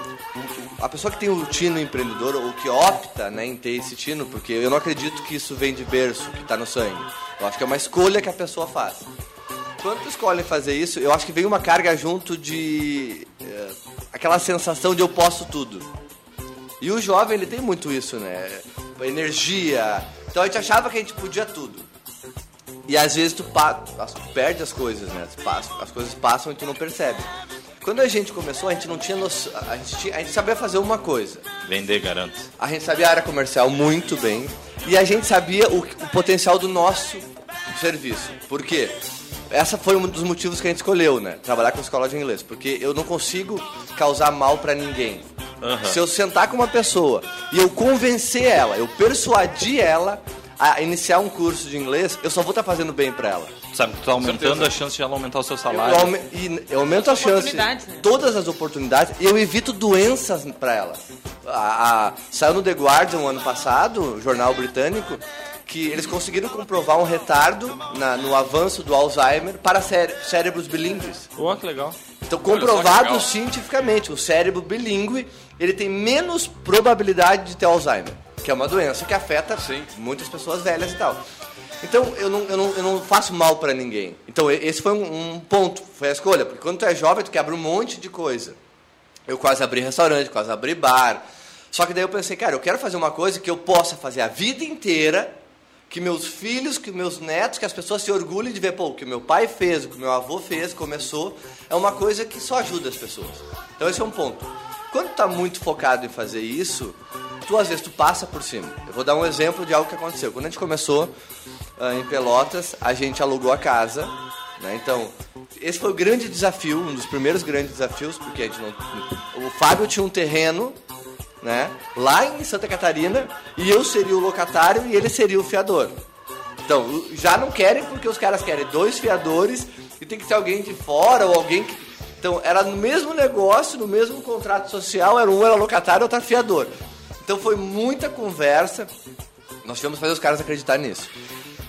D: a pessoa que tem o tino empreendedor, ou que opta né, em ter esse tino, porque eu não acredito que isso vem de berço, que está no sangue. Eu acho que é uma escolha que a pessoa faz. Quando tu escolhe fazer isso, eu acho que vem uma carga junto de é, aquela sensação de eu posso tudo. E o jovem, ele tem muito isso, né? Energia. Então a gente achava que a gente podia tudo. E às vezes tu, as- tu perde as coisas, né? Passa- As coisas passam e tu não percebe. Quando a gente começou, a gente não tinha noção. A gente, tinha- a gente sabia fazer uma coisa.
B: Vender, garanto.
D: A gente sabia a área comercial muito bem. E a gente sabia o, o potencial do nosso serviço. Por quê? Essa foi um dos motivos que a gente escolheu, né? Trabalhar com escola de inglês. Porque eu não consigo causar mal pra ninguém.
B: Aham.
D: Se eu sentar com uma pessoa e eu convencer ela, eu persuadir ela a iniciar um curso de inglês, eu só vou estar fazendo bem pra ela.
B: Sabe que tu tá aumentando a chance de ela aumentar o seu
D: Eu,
B: salário.
D: aume- e eu aumento a chance,
E: né?
D: todas as oportunidades, e eu evito doenças pra ela. A, a- saiu no The Guardian ano passado, jornal britânico, que eles conseguiram comprovar um retardo na- no avanço do Alzheimer para cére- cérebros bilíngues.
B: Ó, que legal.
D: Então, comprovado
A: legal.
D: cientificamente, o cérebro bilíngue ele tem menos probabilidade de ter Alzheimer, que é uma doença que afeta muitas pessoas velhas e tal. Então, eu não, eu não, eu não faço mal pra ninguém. Então, esse foi um, um ponto, foi a escolha, porque quando tu é jovem, tu quebra um monte de coisa. Eu quase abri restaurante, quase abri bar. Só que daí eu pensei, cara, eu quero fazer uma coisa que eu possa fazer a vida inteira, que meus filhos, que meus netos, que as pessoas se orgulhem de ver, pô, o que meu pai fez, o que meu avô fez, começou, é uma coisa que só ajuda as pessoas. Então esse é um ponto. Quando tu tá muito focado em fazer isso, tu às vezes tu passa por cima. Eu vou dar um exemplo de algo que aconteceu. Quando a gente começou ah, em Pelotas, a gente alugou a casa, né? Então, esse foi o grande desafio, um dos primeiros grandes desafios, porque a gente não. O Fábio tinha um terreno, né? Lá em Santa Catarina, e eu seria o locatário e ele seria o fiador. Então, já não querem porque os caras querem dois fiadores e tem que ter alguém de fora ou alguém que. Então, era no mesmo negócio, no mesmo contrato social, era um era locatário e outro fiador. Então foi muita conversa. Nós tivemos que fazer os caras acreditarem nisso.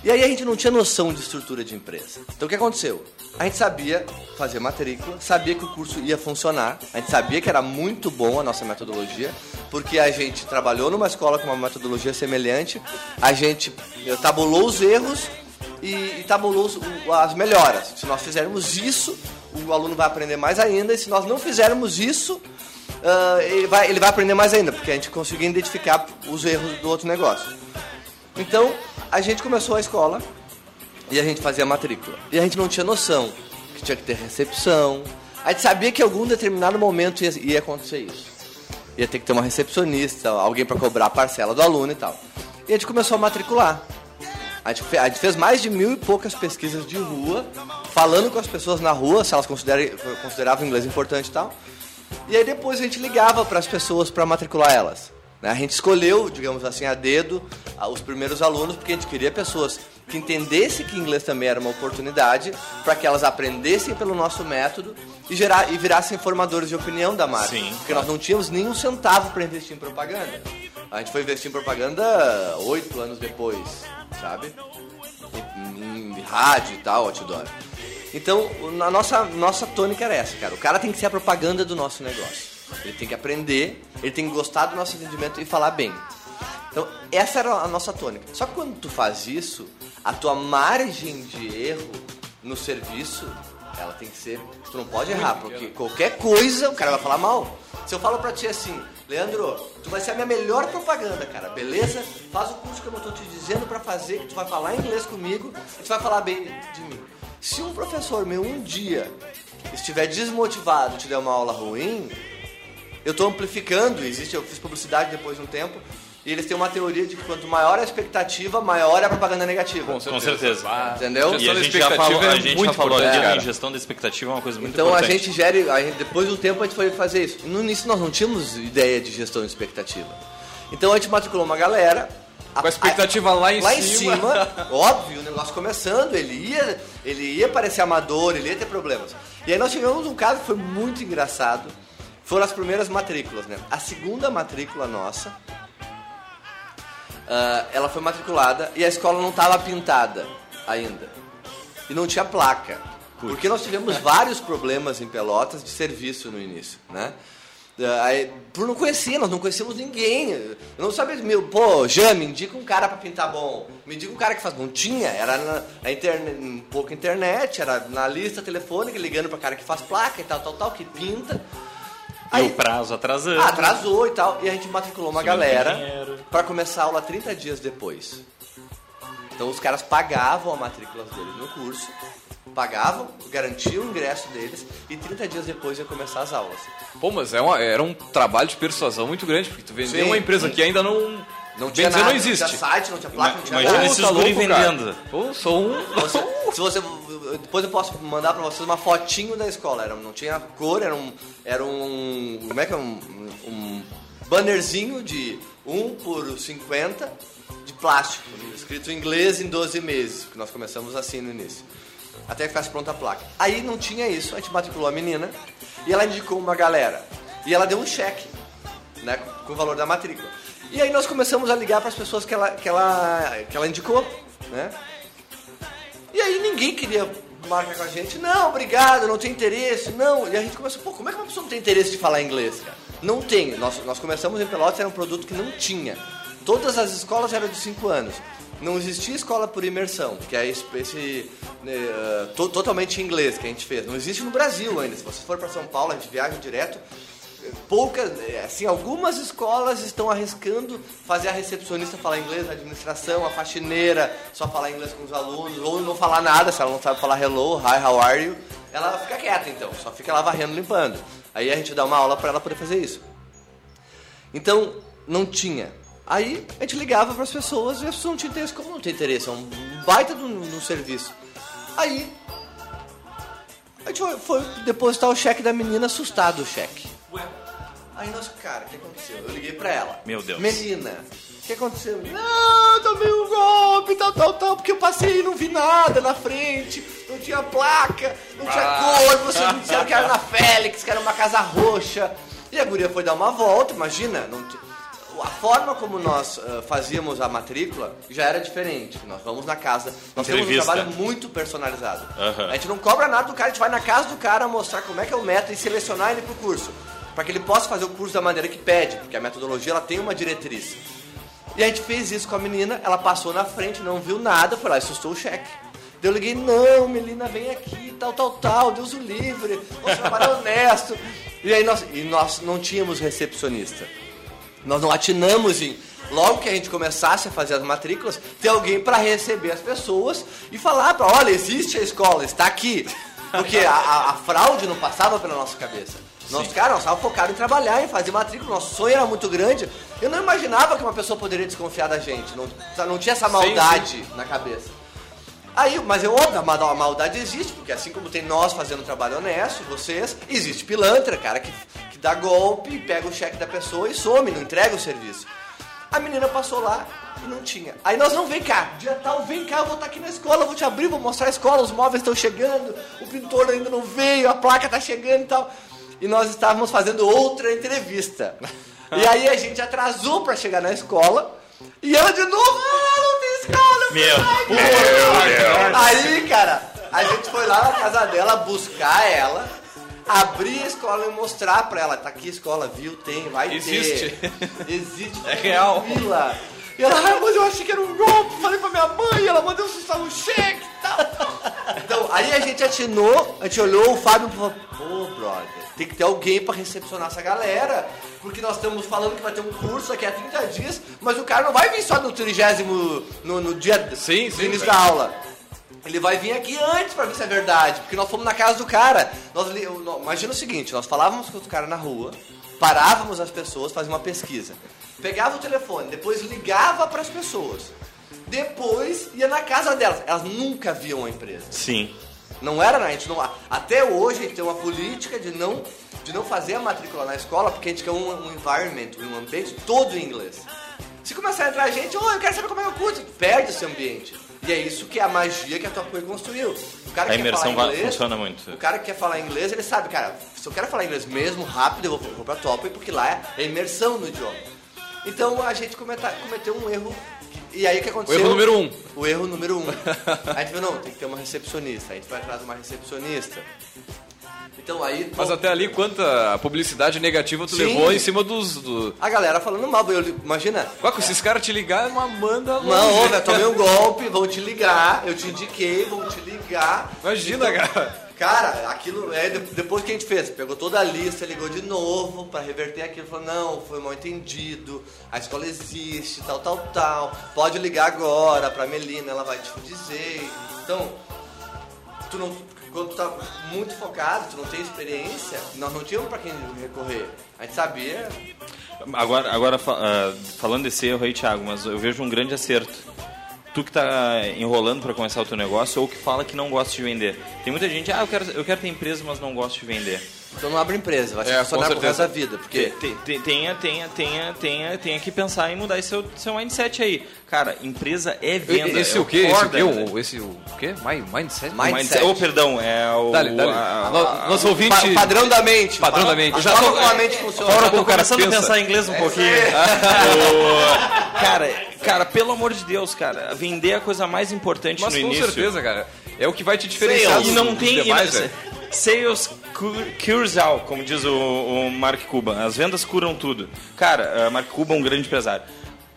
D: E aí a gente não tinha noção de estrutura de empresa. Então o que aconteceu? A gente sabia fazer matrícula, sabia que o curso ia funcionar, a gente sabia que era muito bom a nossa metodologia, porque a gente trabalhou numa escola com uma metodologia semelhante, a gente eh, tabulou os erros e, e tabulou as melhoras. Se nós fizermos isso, o aluno vai aprender mais ainda, e se nós não fizermos isso, ah, ele, vai, ele vai aprender mais ainda, porque a gente conseguiu identificar os erros do outro negócio. Então, a gente começou a escola e a gente fazia matrícula. E a gente não tinha noção que tinha que ter recepção. A gente sabia que em algum determinado momento ia, ia acontecer isso. Ia ter que ter uma recepcionista, alguém para cobrar a parcela do aluno e tal. E a gente começou a matricular. A gente, a gente fez mais de mil e poucas pesquisas de rua, falando com as pessoas na rua, se elas consideravam inglês importante e tal. E aí depois a gente ligava para as pessoas para matricular elas. né? A gente escolheu, digamos assim, a dedo os primeiros alunos porque a gente queria pessoas que entendessem que inglês também era uma oportunidade para que elas aprendessem pelo nosso método e, gerar, e virassem formadores de opinião da marca.
B: Sim,
D: porque nós não tínhamos nenhum centavo para investir em propaganda. A gente foi investir em propaganda oito anos depois. sabe? Em, em rádio e tal, outdoor. Então, a nossa, nossa tônica era essa, cara. O cara tem que ser a propaganda do nosso negócio. Ele tem que aprender, ele tem que gostar do nosso atendimento e falar bem. Então, essa era a nossa tônica. Só que quando tu faz isso, a tua margem de erro no serviço, ela tem que ser. Tu não pode errar, porque qualquer coisa o cara vai falar mal. Se eu falo pra ti assim, Leandro, tu vai ser a minha melhor propaganda, cara, beleza? Faz o curso que eu não tô te dizendo pra fazer, que tu vai falar inglês comigo e tu vai falar bem de mim. Se um professor meu um dia estiver desmotivado e te der uma aula ruim, eu estou amplificando, existe, eu fiz publicidade depois de um tempo, e eles têm uma teoria de que quanto maior a expectativa, maior é a propaganda negativa.
B: Com certeza.
D: Entendeu?
B: E a gente já
A: expectativa
B: falou,
A: é
B: a gente
A: muito
B: já falou aqui,
A: cara.
B: a gestão da expectativa é uma coisa muito
D: Então a
B: importante.
D: gente gere, a gente- depois de um tempo a gente foi fazer isso. No início nós não tínhamos ideia de gestão de expectativa. Então a gente matriculou uma galera.
A: Com a expectativa lá em
D: lá em
A: cima.
D: cima, óbvio, o negócio começando, ele ia, ele ia parecer amador, ele ia ter problemas. E aí nós tivemos um caso que foi muito engraçado. Foram as primeiras matrículas, né? A segunda matrícula nossa, ah, ela foi matriculada e a escola não estava pintada ainda. E não tinha placa. Porque nós tivemos vários problemas em Pelotas de serviço no início, né? Ah, Aí, por não conhecer, nós não conhecíamos ninguém. Eu não sabia, meu, pô, Jean, me indica um cara pra pintar bom. Me indica um cara que faz bom. Tinha, era na, na internet, um pouco internet, era na lista telefônica, ligando pra cara que faz placa e tal, tal, tal, que pinta.
B: E o prazo atrasando.
D: Ah, atrasou e tal. E a gente matriculou uma galera pra começar a aula 30 dias depois. Então os caras pagavam a matrícula deles no curso, pagavam, garantiam o ingresso deles e 30 dias depois ia começar as aulas.
A: Pô, mas é uma- era um trabalho de persuasão muito grande, porque tu vendeu
D: Sim.
A: uma empresa que ainda não.
D: Não tinha
A: dizer,
D: nada,
A: não existe.
D: tinha site, não tinha placa, não tinha
B: Imagina
D: nada.
B: esses
A: tá
B: guri vendendo.
A: Pô, sou um.
D: Você- se você, depois eu posso mandar pra vocês uma fotinho da escola. Era, não tinha cor, era um, era um, como é que é um, um bannerzinho de 1 por 50 de plástico, escrito em inglês em 12 meses, que nós começamos assim no início. Até que ficasse pronta a placa. Aí não tinha isso, a gente matriculou a menina e ela indicou uma galera. E ela deu um cheque, né, com o valor da matrícula. E aí nós começamos a ligar para as pessoas que ela, que ela, que ela indicou, né? E aí ninguém queria marcar com a gente. Não, obrigado, não tem interesse. Não. E a gente começou, pô, como é que uma pessoa não tem interesse de falar inglês, cara? Não tem. Nós, nós começamos em Pelotas, era um produto que não tinha. Todas as escolas eram de 5 anos. Não existia escola por imersão, que é esse, esse, eh, to- totalmente inglês que a gente fez. Não existe no Brasil ainda. Se você for para São Paulo, a gente viaja direto. Poucas, assim, algumas escolas estão arriscando fazer a recepcionista falar inglês, a administração, a faxineira só falar inglês com os alunos, ou não falar nada, se ela não sabe falar hello, hi, how are you, ela fica quieta então, só fica lá varrendo, limpando. Aí a gente dá uma aula para ela poder fazer isso. Então, não tinha. Aí a gente ligava para as pessoas e as pessoas não tinham interesse. Como não tem interesse? É um baita do, no serviço. Aí a gente foi, depositar o cheque da menina, assustado o cheque. Aí nós, cara, o que aconteceu? Eu liguei pra ela.
B: Meu Deus.
D: Menina, o que aconteceu? Não, tomei um golpe, tal, tal, tal, porque eu passei e não vi nada na frente, não tinha placa, não tinha cor, vocês me disseram que era na Félix, que era uma casa roxa. E a guria foi dar uma volta, imagina, não ti- a forma como nós ah, fazíamos a matrícula já era diferente. Nós vamos na casa, nós temos um
B: Entrevista.
D: trabalho muito personalizado.
B: Aham.
D: A gente não cobra nada do cara, a gente vai na casa do cara mostrar como é que é o método e selecionar ele pro curso. Para que ele possa fazer o curso da maneira que pede, porque a metodologia ela tem uma diretriz. E a gente fez isso com a menina, ela passou na frente, não viu nada, foi lá e assustou o cheque. Eu liguei, não, Melina, vem aqui, tal, tal, tal, Deus o livre, nosso trabalho é honesto. E aí nós, e nós não tínhamos recepcionista. Nós não atinamos em, logo que a gente começasse a fazer as matrículas, ter alguém para receber as pessoas e falar para, olha, existe a escola, está aqui. Porque a, a- a fraude não passava pela nossa cabeça. Nós, cara, nós estávamos focados em trabalhar, em fazer matrícula, nosso sonho era muito grande. Eu não imaginava que uma pessoa poderia desconfiar da gente, não, não tinha essa maldade na cabeça. Aí, mas é óbvio, a mal- a maldade existe, porque assim como tem nós fazendo trabalho honesto, vocês, existe pilantra, cara, que dá golpe, pega o cheque da pessoa e some, não entrega o serviço. A menina passou lá e não tinha. Aí nós não vem cá, dia tal, vem cá, eu vou estar aqui na escola, vou te abrir, vou mostrar a escola, os móveis estão chegando, o pintor ainda não veio, a placa tá chegando e tal. E nós estávamos fazendo outra entrevista. E aí a gente atrasou para chegar na escola. E ela de novo, ah, não tem escola,
B: Meu,
D: Aí, cara, a gente foi lá na casa dela buscar ela, abrir a escola e mostrar pra ela. Tá aqui a escola, viu? Tem, vai
A: Existe.
D: ter. Existe.
B: É real.
D: Tranquila. E ela, ai, mas eu achei que era um golpe. Falei pra minha mãe, ela mandou assustar um cheque e tal. Então, aí a gente atinou, a gente olhou o Fábio e falou, pô, brother, tem que ter alguém pra recepcionar essa galera. Porque nós estamos falando que vai ter um curso daqui a 30 dias, mas o cara não vai vir só no trigésimo, no, no dia
A: Sim,
D: do
A: sim,
D: início
A: velho.
D: da aula. Ele vai vir aqui antes pra ver se é verdade, porque nós fomos na casa do cara. Nós, imagina o seguinte, nós falávamos com o cara na rua, parávamos as pessoas, fazíamos uma pesquisa. Pegava o telefone, depois ligava pras pessoas. Depois ia na casa delas. Elas nunca viam a empresa.
B: Sim.
D: Não era, né? a gente não, até hoje a gente tem uma política de não, de não fazer a matrícula na escola porque a gente quer um, um environment, um ambiente todo em inglês. Se começar a entrar gente, oh, eu quero saber como é que eu curso, perde esse ambiente. E é isso que é a magia que a tua coisa construiu. O cara
B: A imersão
D: inglês,
B: funciona muito.
D: O cara que quer falar inglês, ele sabe, cara, se eu quero falar inglês mesmo rápido, eu vou, vou pra Top, porque lá é imersão no idioma. Então a gente cometa- cometeu um erro. E aí o que
A: O
D: aconteceu?
A: erro número um.
D: O erro número um. a gente falou, não, tem que ter uma recepcionista. A gente vai atrás de uma recepcionista. Então aí.
A: Mas até ali, quanta publicidade negativa tu
D: Sim.
A: levou em cima dos. Do...
D: A galera falando mal, eu, imagina.
A: Qual que esses caras te ligarem, uma manda longe.
D: Não, velho, tomei um golpe, vão te ligar, eu te indiquei, vão te ligar.
A: Imagina, cara.
D: Cara, aquilo é de- depois que a gente fez, pegou toda a lista, ligou de novo pra reverter aquilo, falou, não, foi mal entendido, a escola existe, tal, tal, tal, pode ligar agora pra Melina, ela vai te dizer. Então, tu não, quando tu tá muito focado, tu não tem experiência, nós não tínhamos pra quem recorrer. A gente sabia,
B: Agora, agora ah, falando desse erro aí, Thiago, mas eu vejo um grande acerto. Tu que tá enrolando para começar o teu negócio ou que fala que não gosta de vender. Tem muita gente, ah, eu quero, eu quero ter empresa, mas não gosto de vender.
D: Então não abre empresa, vai
A: É,
D: funcionar
A: com
D: resto
A: certeza.
D: da vida, porque...
B: Te- te- Tenha, tenha, tenha, tenha, tenha que pensar em mudar esse seu, seu mindset aí. Cara, empresa é venda.
A: Esse
B: é
A: o quê? Esse o O- Esse o quê? Mindset?
D: Mindset.
B: Oh, perdão, é o.
A: Dale, dale. Nosso ouvinte...
D: Pa- padrão da mente.
A: Padrão da mente. Já tô-
D: a mente funciona.
A: Já
B: eu
A: tô
B: começando a
A: pensa.
B: pensar em inglês um pouquinho. O- cara, cara, pelo amor de Deus, cara, vender é a coisa mais importante
A: Mas
B: no
A: com
B: início.
A: certeza, cara. É o que vai te diferenciar
B: E não tem.
A: demais,
B: e. Sales cures all, como diz o, o Mark Cuban. As vendas curam tudo. Cara, uh, Mark Cuban é um grande empresário.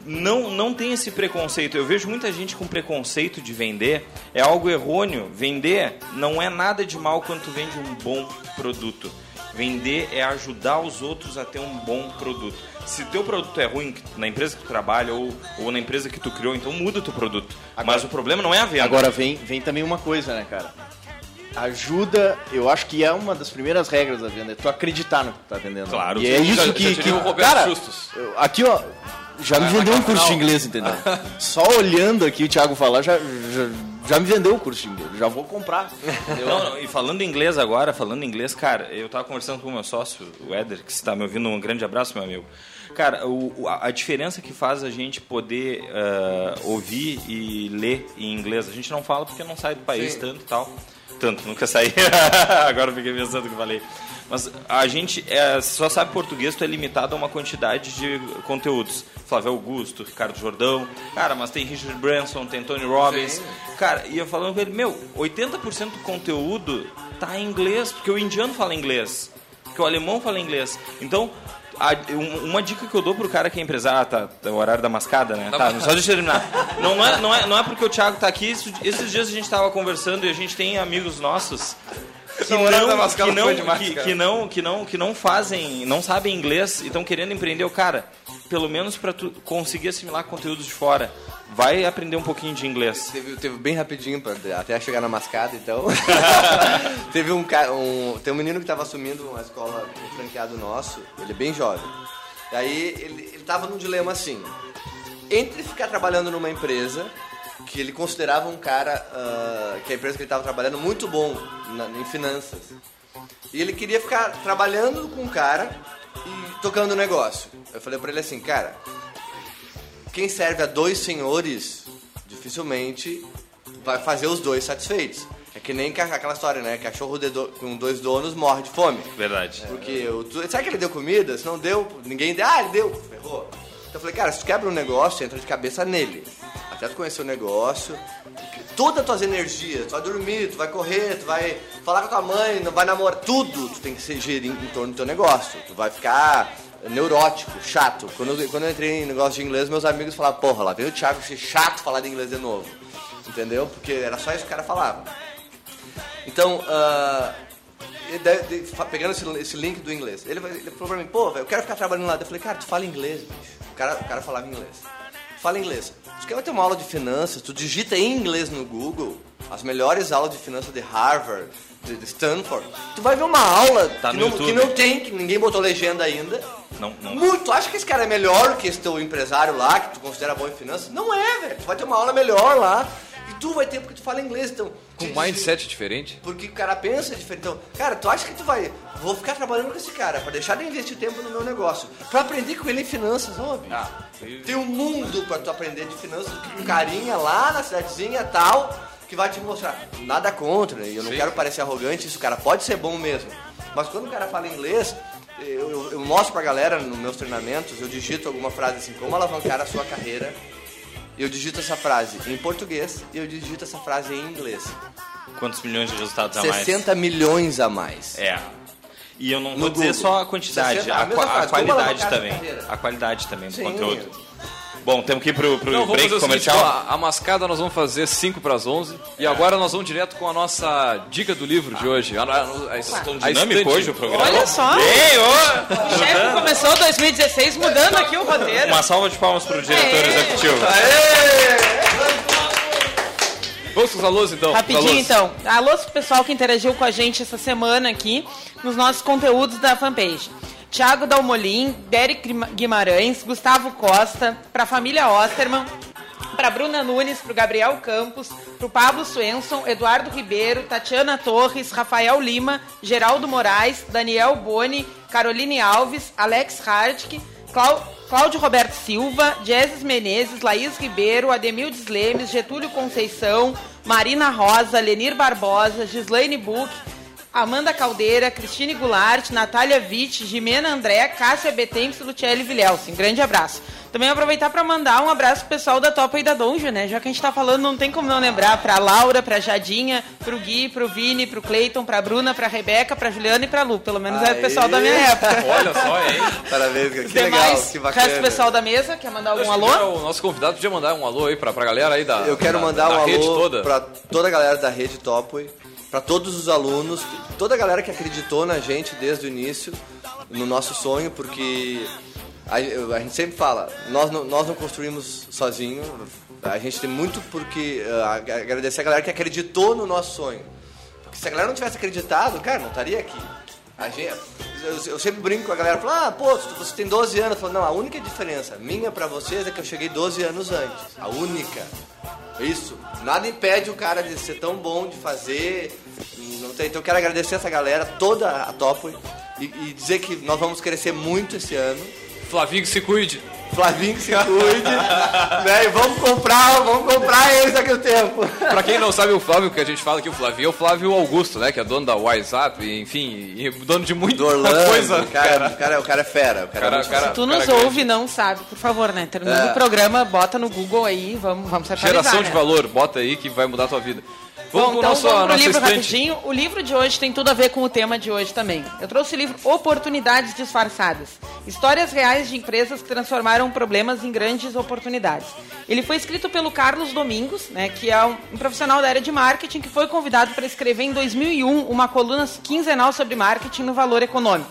B: Não, não tem esse preconceito. Eu vejo muita gente com preconceito de vender. É algo errôneo. Vender não é nada de mal quando tu vende um bom produto. Vender é ajudar os outros a ter um bom produto. Se teu produto é ruim na empresa que tu trabalha ou, ou na empresa que tu criou, então muda o teu produto. Mas o problema não é a venda.
C: Agora vem, vem também uma coisa, né, cara? Ajuda, eu acho que é uma das primeiras regras da venda, é tu acreditar no que tu tá vendendo.
B: Claro.
C: E é
A: Já-
C: isso
A: já
C: que,
A: diria
C: que
A: o Roberto
C: cara,
A: Justus.
C: aqui ó, já me
A: Vai,
C: vendeu um curso
A: final.
C: de inglês, entendeu? Só olhando aqui o Thiago falar, já, já, já me vendeu o curso de inglês, já vou comprar.
B: Não, não, e falando inglês agora, falando inglês, cara, eu tava conversando com o meu sócio, o Éder, que está me ouvindo, um grande abraço, meu amigo. Cara, o, a, a diferença que faz a gente poder ah, ouvir e ler em inglês, a gente não fala porque não sai do país
D: Sim.
B: tanto e tal. Tanto, nunca saí. agora eu fiquei pensando o que falei. Mas a gente é, só sabe português, tu é limitado a uma quantidade de conteúdos. Flávio Augusto, Ricardo Jordão. Cara, mas tem Richard Branson, tem Tony Robbins. Cara, e eu falando com ele, meu, 80% do conteúdo tá em inglês, porque o indiano fala inglês, porque o alemão fala inglês. Então, a- um- uma dica que eu dou pro cara que é empresário, ah, tá, tá o horário da mascada, né? Tá, só deixa eu terminar. Não, é, não, é, não é porque o Thiago tá aqui, isso- esses dias a gente tava conversando e a gente tem amigos nossos que não, que, não, que, que não, que não, que não fazem, não sabem inglês e estão querendo empreender o cara. Pelo menos para tu conseguir assimilar conteúdos de fora, vai aprender um pouquinho de inglês.
D: Teve, teve bem rapidinho, pra, até chegar na mascada, então. teve um, um. Tem um menino que tava assumindo uma escola, um franqueado nosso, ele é bem jovem. Daí ele, ele tava num dilema assim: entre ficar trabalhando numa empresa, que ele considerava um cara, ah, que a empresa que ele tava trabalhando, muito bom na- em finanças. E ele queria ficar trabalhando com um cara tocando o negócio. Eu falei pra ele assim, cara, quem serve a dois senhores dificilmente vai fazer os dois satisfeitos. É que nem aquela história, né? Cachorro do- com dois donos morre de fome.
B: Verdade.
D: Porque o, sabe que ele deu comida? Se não deu, ninguém deu. Ah, ele deu. Ferrou. Então eu falei, cara, se tu quebra um negócio, entra de cabeça nele. até tu conhecer o negócio, todas as tuas energias, tu vai dormir, tu vai correr, tu vai falar com a tua mãe, não vai namorar, tudo tu tem que ser gerir em torno do teu negócio. Tu vai ficar neurótico, chato. Quando eu, quando eu entrei em negócio de inglês, meus amigos falavam, porra, lá veio o Thiago ser chato falar de inglês de novo. Entendeu? Porque era só isso que o cara falava. Então, ah, e daí- daí, fa- pegando esse, esse link do inglês, ele, ele falou pra mim, pô, velho, eu quero ficar trabalhando lá. Eu falei, cara, tu fala inglês, bicho. O cara, o cara falava inglês. Fala inglês. Tu quer ter uma aula de finanças, tu digita em inglês no Google, as melhores aulas de finanças de Harvard, de, de Stanford, tu vai ver uma aula
B: Tá
D: que, não, que não tem, que ninguém botou legenda ainda.
B: Não, não.
D: Muito. Tu acha que esse cara é melhor que esse teu empresário lá, que tu considera bom em finanças? Não é, velho. Tu vai ter uma aula melhor lá. E tu vai ter porque tu fala inglês, então.
A: Com um mindset diferente.
D: porque o cara pensa diferente. Então, cara, tu acha que tu vai. Vou ficar trabalhando com esse cara pra deixar de investir tempo no meu negócio. Pra aprender com ele em finanças, ó, bicho.
A: Ah,
D: Tem um mundo pra tu aprender de finanças do que um carinha lá na cidadezinha tal que vai te mostrar. Nada contra, e eu não
A: Sim.
D: quero parecer arrogante, isso, cara, pode ser bom mesmo. Mas quando o cara fala inglês, eu, eu- eu mostro pra galera nos meus treinamentos, eu digito alguma frase assim, como alavancar a sua carreira. Eu digito essa frase em português e eu digito essa frase em inglês.
B: Quantos milhões de resultados a mais?
D: 60 milhões a mais.
B: É. E eu não
D: No
B: vou dizer
D: Google.
B: só a quantidade,
D: 60,
B: a,
D: a
B: a qualidade também.
D: a
B: qualidade também do
D: Sim.
B: conteúdo. Bom, temos que ir pro, pro
A: Não, vamos
B: break
A: seguinte,
B: comercial.
A: ó, a mascada nós vamos fazer 5 para as 11 e agora nós vamos direto com a nossa dica do livro de hoje. A, a, a, a,
B: Tão
A: a
B: dinâmico hoje o programa.
E: Olha só.
B: Ei, ô!
E: O chefe começou 2016 mudando aqui o roteiro.
B: Uma salva de palmas pro diretor
E: Aê.
B: executivo.
A: Vamos com os alôs então.
E: Rapidinho,
A: Alôs.
E: então. Alô pro pessoal que interagiu com a gente essa semana aqui nos nossos conteúdos da fanpage. Tiago Dalmolin, Derek Guimarães, Gustavo Costa, pra família Osterman, pra Bruna Nunes, pro Gabriel Campos, pro Pablo Swenson, Eduardo Ribeiro, Tatiana Torres, Rafael Lima, Geraldo Moraes, Daniel Boni, Caroline Alves, Alex Hartke, Clau- Cláudio Roberto Silva, Jéssica Menezes, Laís Ribeiro, Ademildes Lemes, Getúlio Conceição, Marina Rosa, Lenir Barbosa, Gislaine Buch, Amanda Caldeira, Cristine Goulart, Natália Witt, Jimena André, Cássia Betemps e Luciele Vilhelson. Grande abraço. Também aproveitar para mandar um abraço pro pessoal da Topa e da Donja, né? Já que a gente tá falando, não tem como não lembrar pra Laura, pra Jadinha, pro Gui, pro Vini, pro Cleiton, pra Bruna, pra Rebeca, pra Juliana e pra Lu. Pelo menos é o
D: Aê.
E: pessoal da minha época.
A: Olha só, hein?
D: Parabéns.
E: Os
D: que legal,
E: demais,
D: que
E: o
D: bacana.
E: resto do pessoal da mesa, quer mandar algum
A: que
E: alô?
A: O nosso convidado podia mandar um alô aí pra, pra galera aí da
D: Eu quero
A: da-
D: mandar
A: da
D: um
A: rede
D: alô
A: toda.
D: pra toda a galera da rede Topway, pra todos os alunos, toda a galera que acreditou na gente desde o início, no nosso sonho, porque a, a gente sempre fala, nós não, nós não construímos sozinho, a gente tem muito porque uh, ag- agradecer a galera que acreditou no nosso sonho. Porque se a galera não tivesse acreditado, cara, não estaria aqui. A gente, eu, eu sempre brinco com a galera, falo, ah, pô, você tem 12 anos. Falo, não, a única diferença minha pra vocês é que eu cheguei 12 anos antes. A única. Isso. Nada impede o cara de ser tão bom de fazer. Tem, então eu quero agradecer essa galera, toda a Top, e, e dizer que nós vamos crescer muito esse ano.
A: Flavinho se cuide.
D: Flavinho que se cuide. né? E vamos comprar, vamos comprar eles daqui a tempo.
A: Pra quem não sabe, o Flávio que a gente fala aqui, o Flavinho é o Flávio Augusto, né? Que é dono da WhatsApp, enfim, e dono de muita
D: Do Orlando,
A: coisa.
D: cara, o cara, o cara é fera. O cara, é
A: Cara,
D: muito
A: cara,
E: Se tu
A: cara
E: nos
A: grande.
E: ouve e não sabe, por favor, né? Terminando
D: É.
E: o programa, bota no Google aí, vamos, vamos se
A: Geração de
E: né?
A: valor, bota aí que vai mudar a tua vida. Vamos
E: então
A: nosso,
E: vamos pro livro
A: estante.
E: rapidinho. O livro de hoje tem tudo a ver com o tema de hoje também. Eu trouxe o livro Oportunidades Disfarçadas. Histórias reais de empresas que transformaram problemas em grandes oportunidades. Ele foi escrito pelo Carlos Domingos, né, que é um, um profissional da área de marketing que foi convidado para escrever em 2001 uma coluna quinzenal sobre marketing no valor econômico.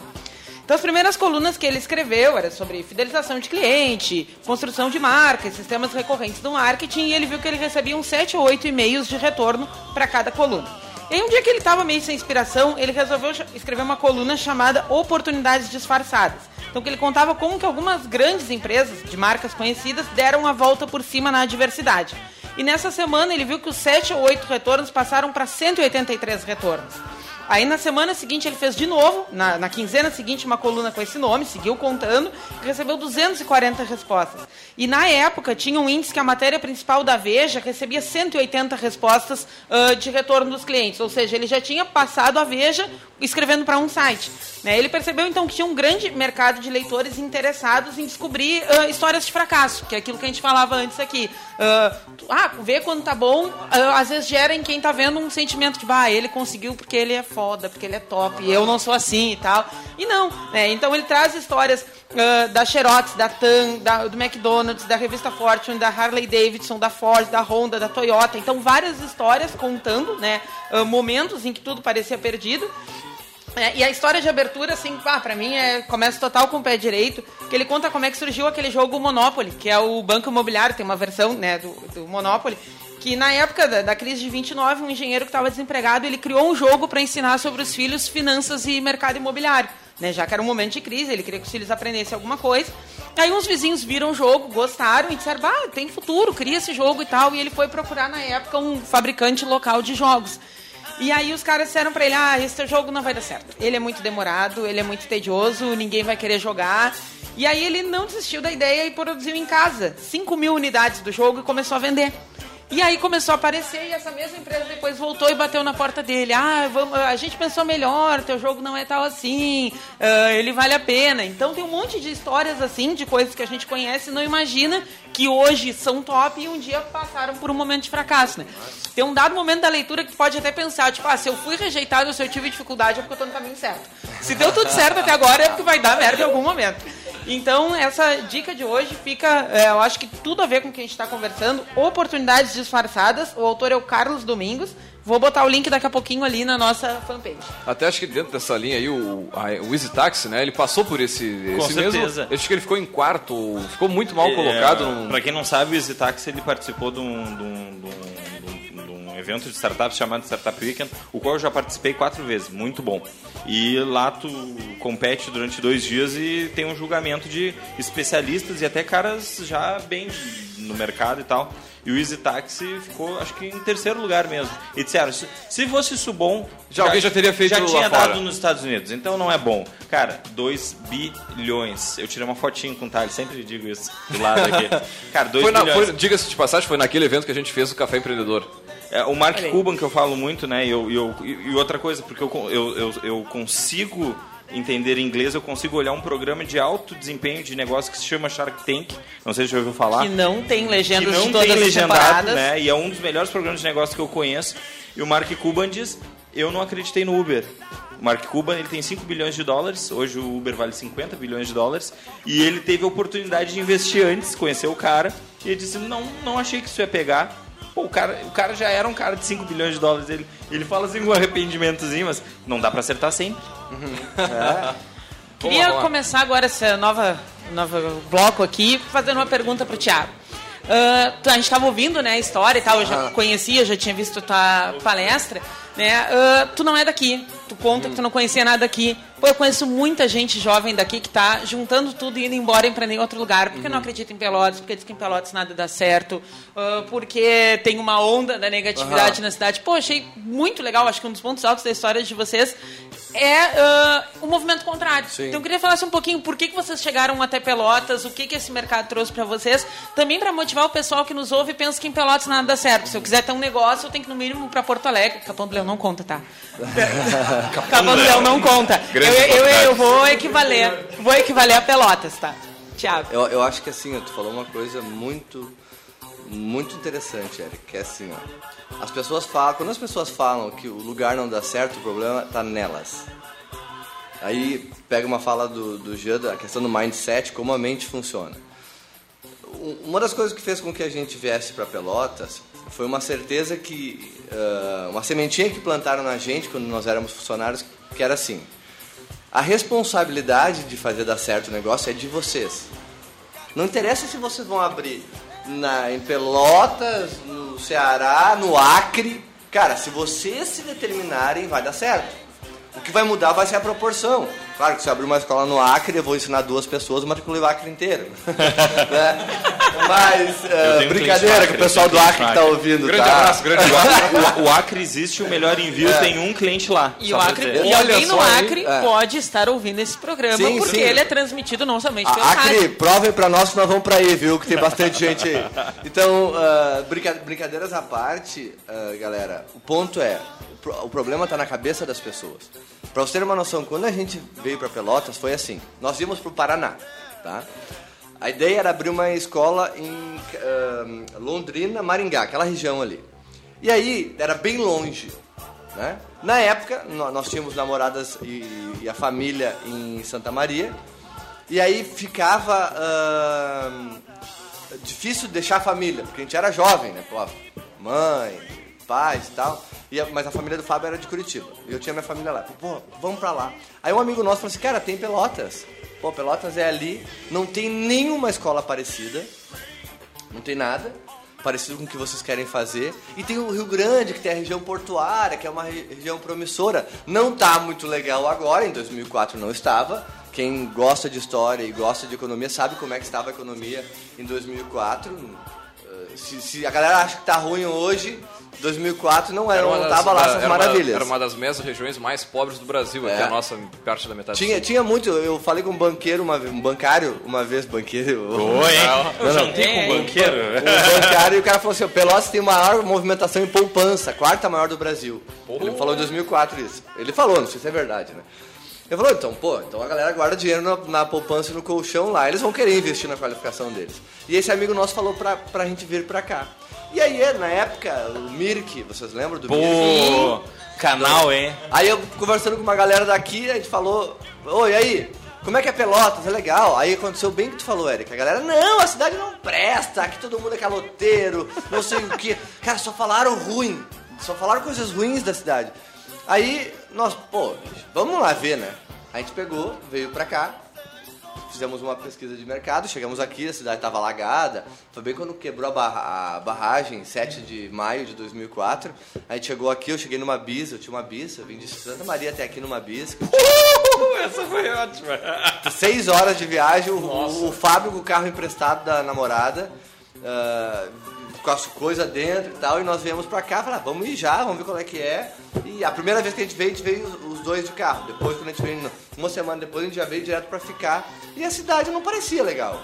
E: Então, as primeiras colunas que ele escreveu eram sobre fidelização de cliente, construção de marcas, sistemas recorrentes do marketing, e ele viu que ele recebia uns 7 ou 8 e-mails de retorno para cada coluna. E um dia que ele estava meio sem inspiração, ele resolveu escrever uma coluna chamada Oportunidades Disfarçadas. Então, que ele contava como que algumas grandes empresas de marcas conhecidas deram a volta por cima na adversidade. E nessa semana ele viu que os 7 ou 8 retornos passaram para 183 retornos. Aí na semana seguinte ele fez de novo, na, na quinzena seguinte, uma coluna com esse nome, seguiu contando, e recebeu 240 respostas. E na época tinha um índice que a matéria principal da Veja recebia 180 respostas ah, de retorno dos clientes. Ou seja, ele já tinha passado a Veja escrevendo para um site. né? Ele percebeu então que tinha um grande mercado de leitores interessados em descobrir ah, histórias de fracasso, que é aquilo que a gente falava antes aqui. Ah, tu- ah, ver quando tá bom, ah, às vezes gera em quem tá vendo um sentimento de, bah, ele conseguiu porque ele é foda, porque ele é top, e eu não sou assim e tal. E não, né? Então ele traz histórias ah, da Xerox, da TAM, da- do McDonald's, da revista Fortune, da Harley Davidson, da Ford, da Honda, da Toyota. Então várias histórias contando, né, ah, momentos em que tudo parecia perdido. É, e a história de abertura, assim, pá, pra mim, é, começa total com o pé direito, que ele conta como é que surgiu aquele jogo Monopoly, que é o Banco Imobiliário, tem uma versão, né, do, do Monopoly, que na época da, da crise de 29, um engenheiro que estava desempregado, ele criou um jogo para ensinar sobre os filhos finanças e mercado imobiliário. Né, já que era um momento de crise, ele queria que os filhos aprendessem alguma coisa. Aí uns vizinhos viram o jogo, gostaram e disseram, bah, tem futuro, cria esse jogo e tal. E ele foi procurar na época um fabricante local de jogos. E aí os caras disseram pra ele, ah, esse jogo não vai dar certo. Ele é muito demorado, ele é muito tedioso, ninguém vai querer jogar. E aí ele não desistiu da ideia e produziu em casa 5 mil unidades do jogo e começou a vender. E aí começou a aparecer e essa mesma empresa depois voltou e bateu na porta dele. Ah, vamos, a gente pensou melhor, teu jogo não é tal assim, ah, ele vale a pena. Então tem um monte de histórias assim, de coisas que a gente conhece e não imagina que hoje são top e um dia passaram por um momento de fracasso, né? Tem um dado momento da leitura que pode até pensar, tipo, ah, se eu fui rejeitado ou se eu tive dificuldade é porque eu tô no caminho certo. Se deu tudo certo até agora é porque vai dar merda em algum momento. Então, essa dica de hoje fica, é, eu acho que tudo a ver com o que a gente está conversando. Oportunidades disfarçadas. O autor é o Carlos Domingos. Vou botar o link daqui a pouquinho ali na nossa fanpage.
A: Até acho que dentro dessa linha aí, o, a- o Easy Taxi, né? Ele passou por esse, esse mesmo.
B: certeza.
A: Eu acho que ele ficou em quarto, ou ficou muito mal colocado.
B: É,
A: num-
B: Pra quem não sabe, o EasyTax ele participou de um, de, um, de, um, um evento de startups chamado Startup Weekend, o qual eu já participei quatro vezes, muito bom. E lá tu compete durante dois dias e tem um julgamento de especialistas e até caras já bem no mercado e tal. E o Easy Taxi ficou, acho que em terceiro lugar mesmo. E disseram, se, se fosse isso bom...
A: Já alguém já teria feito
B: Já tinha
A: fora.
B: dado nos Estados Unidos, então não é bom. Cara, 2 bilhões. Eu tirei uma fotinho com o Thales, sempre digo isso do lado aqui. Cara, 2
A: Foi na-
B: bilhões.
A: Diga-se de passagem, foi naquele evento que a gente fez o Café Empreendedor.
B: É, o Mark. Cuban, que eu falo muito, né? E, eu, e eu- e- outra coisa, porque eu, eu, eu, eu consigo entender inglês, eu consigo olhar um programa de alto desempenho de negócio que se chama Shark Tank. Não sei se já ouviu falar.
E: Que não tem
B: que
E: legendas
B: não
E: de todas
B: tem legendado, né? E é um dos melhores programas de negócio que eu conheço. E o Mark Cuban diz: Eu não acreditei no Uber. O Mark Cuban ele tem 5 bilhões de dólares, hoje o Uber vale 50 bilhões de dólares, e ele teve a oportunidade de investir antes, conhecer o cara, e ele disse: Não, não achei que isso ia pegar. Pô, o cara, o cara já era um cara de 5 bilhões de dólares. Ele, ele fala assim com um arrependimentozinho, mas não dá pra acertar sempre.
E: Queria
A: Vamos lá.
E: começar agora esse nova, novo bloco aqui fazendo uma pergunta pro Thiago. Tu- a gente estava ouvindo né, a história e tal, eu já conhecia, já tinha visto tua palestra. Né? Ah, tu não é daqui, tu conta que tu não conhecia nada daqui. Pô, eu conheço muita gente jovem daqui que tá juntando tudo e indo embora empreender em outro lugar, porque não acredita em Pelotas, porque diz que em Pelotas nada dá certo, ah, porque tem uma onda da negatividade na cidade. Pô, achei muito legal, acho que um dos pontos altos da história de vocês é ah, o movimento contrário. Então eu queria falar assim, um pouquinho por que, que vocês chegaram até Pelotas, o que, que esse mercado trouxe para vocês, também para motivar o pessoal que nos ouve e pensa que em Pelotas nada dá certo. Se eu quiser ter um negócio, eu tenho que no mínimo para Porto Alegre. Capão do Leão não conta, tá? Capão do Leão não conta.
A: Grande
E: eu, eu,
A: oportunidade.
E: vou equivaler, vou equivaler a Pelotas, tá? Tiago.
D: Eu, eu acho que assim, tu falou uma coisa muito, muito interessante, Eric, que é assim, ó. As pessoas falam, quando as pessoas falam que o lugar não dá certo, o problema tá nelas. Aí pega uma fala do, do Jean, da questão do mindset, como a mente funciona. Um- Uma das coisas que fez com que a gente viesse para Pelotas foi uma certeza que. ah, uma sementinha que plantaram na gente quando nós éramos funcionários, que era assim: a responsabilidade de fazer dar certo o negócio é de vocês. Não interessa se vocês vão abrir na, em Pelotas, no Ceará, no Acre. Cara, se vocês se determinarem, vai dar certo. O que vai mudar vai ser a proporção. Claro que se eu abrir uma escola no Acre, eu vou ensinar duas pessoas, matriculei o Acre inteiro. né? Mas,
B: um
D: brincadeira com o pessoal do
B: Acre,
D: Acre que tá
B: um
D: ouvindo,
A: Grande
D: tá?
A: abraço, grande abraço.
B: O, o Acre existe, o melhor envio tem um cliente lá.
E: E o Acre, e alguém no
A: só aí.
E: Acre
D: É.
E: pode estar ouvindo esse programa,
D: Sim,
E: porque
D: sim.
E: ele é transmitido não somente pelo
D: Acre,
E: rádio.
D: provem pra nós que nós vamos pra aí, viu? Que tem bastante gente aí. Então, brinca- brincadeiras à parte, ah, galera, o ponto é, o, pro- o problema tá na cabeça das pessoas. Pra você ter uma noção, quando a gente veio pra Pelotas, foi assim, nós íamos pro Paraná, tá? A ideia era abrir uma escola em ah, Londrina, Maringá, aquela região ali. E aí, era bem longe, né? Na época, nó- nós tínhamos namoradas e, e a família em Santa Maria. E aí ficava ahn, difícil deixar a família, porque a gente era jovem, né? Pô, mãe, pais e tal. E mas a família do Fábio era de Curitiba. E eu tinha minha família lá. Pô, vamos pra lá. Aí um amigo nosso falou assim, cara, tem Pelotas. Pô, Pelotas é ali, não tem nenhuma escola parecida. Não tem nada parecido com o que vocês querem fazer. E tem o Rio Grande, que tem a região portuária, que é uma re- região promissora. Não tá muito legal agora, em 2004 não estava. Quem gosta de história e gosta de economia sabe como é que estava a economia em 2004. Eh, Se, se a galera acha que tá ruim hoje, 2004 não era,
A: uma
D: não
A: das-
D: tava lá essas
A: era uma-
D: maravilhas.
A: Era uma das mesmas regiões mais pobres do Brasil,
D: É.
A: até a nossa parte da metade.
D: Tinha, tinha muito, eu falei com um banqueiro, uma, vez- um bancário, uma vez, banqueiro.
B: Oi, hein? Eu
D: Não, não.
B: jantei com um banqueiro.
D: o bancário e o cara falou assim: o Pelotas tem maior movimentação em poupança, quarta maior do Brasil. Ele falou em 2004 isso. Ele falou, não sei se é verdade, né? Ele falou, então, pô, então a galera guarda dinheiro na, na poupança e no colchão lá, eles vão querer investir na qualificação deles. E esse amigo nosso falou pra, pra gente vir pra cá. E aí, na época, o Mirk, vocês lembram do Mirk?
B: Pô, canal, hein?
D: Aí eu conversando com uma galera daqui, a gente falou, oi, e aí? Como é que é Pelotas? É legal. Aí aconteceu bem o que tu falou, Eric. A galera, não, a cidade não presta, aqui todo mundo é caloteiro, não sei o que. Cara, só falaram ruim. Só falaram coisas ruins da cidade. Aí, nós, pô, vamos lá ver, né? A gente pegou, veio pra cá, fizemos uma pesquisa de mercado, chegamos aqui, a cidade estava alagada. Foi bem quando quebrou a, barra- a barragem, 7 de maio de 2004. A gente chegou aqui, eu cheguei numa bis, eu tinha uma bis, eu vim de Santa Maria até aqui numa bis.
B: Essa foi ótima.
D: Seis horas de viagem, o, o, o Fábio com o carro emprestado da namorada, ah, com as coisas dentro e tal, e nós viemos pra cá, falar, vamos ir já, vamos ver qual é que é. E a primeira vez que a gente veio, a gente veio os, dois de carro. Depois, quando a gente veio, uma semana depois, a gente já veio direto pra ficar. E a cidade não parecia legal.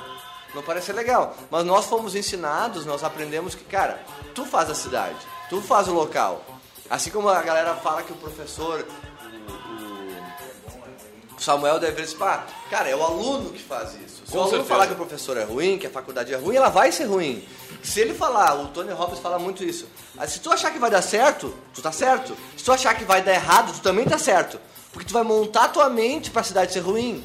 D: Não parecia legal. Mas nós fomos ensinados, nós aprendemos que, cara, tu faz a cidade, tu faz o local. Assim como a galera fala que o professor, Samuel deve ver isso, cara, é o aluno que faz isso. Se
A: Com
D: o aluno
A: certeza.
D: falar que o professor é ruim, que a faculdade é ruim, ela vai ser ruim. Se ele falar, o Tony Robbins fala muito isso. Se tu achar que vai dar certo, tu tá certo. Se tu achar que vai dar errado, tu também tá certo. Porque tu vai montar tua mente pra cidade ser ruim.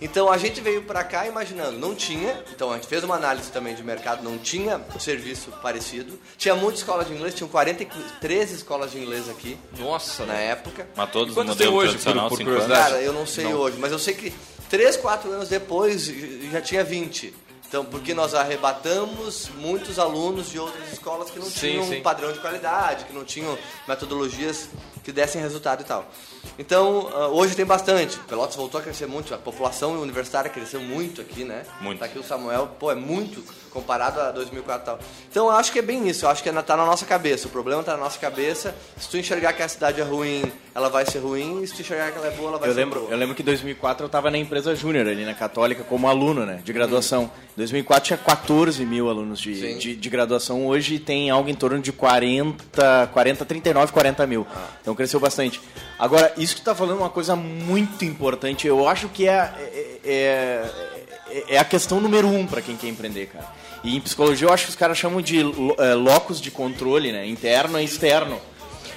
D: Então a gente veio pra cá imaginando, não tinha, então a gente fez uma análise também de mercado, não tinha serviço parecido. Tinha muita escola de inglês, tinham 43 escolas de inglês aqui
A: Nossa,
D: na época.
B: Mas todos
A: Quantos tem hoje, por- por curiosidade?
B: anos.
D: Cara, eu não sei hoje, mas eu sei que 3, 4 anos depois já tinha 20. Então, porque nós arrebatamos muitos alunos de outras escolas que não
A: Sim,
D: tinham
A: sim.
D: um padrão de qualidade, que não tinham metodologias que dessem resultado e tal. Então, ah, hoje tem bastante. Pelotas voltou a crescer muito, a população universitária cresceu muito aqui, né?
B: Muito.
D: Tá aqui o Samuel, pô, é muito comparado a 2004 e tal. Então, eu acho que é bem isso, eu acho que é na- tá na nossa cabeça. O problema tá na nossa cabeça. Se tu enxergar que a cidade é ruim, ela vai ser ruim, se tu enxergar que ela é boa, ela vai
C: Eu
D: ser
C: lembro,
D: boa.
C: eu lembro que em 2004 eu estava na empresa júnior ali na Católica como aluno, né, de graduação. Em 2004 tinha 14 mil alunos de, de, de graduação. Hoje tem algo em torno de 40, 40, 39, 40 mil. Então cresceu bastante. Agora, isso que tu tá falando é uma coisa muito importante. Eu acho que é, é, é, é a questão número um para quem quer empreender, cara. E em psicologia eu acho que os caras chamam de é, locus de controle, né? Interno e externo.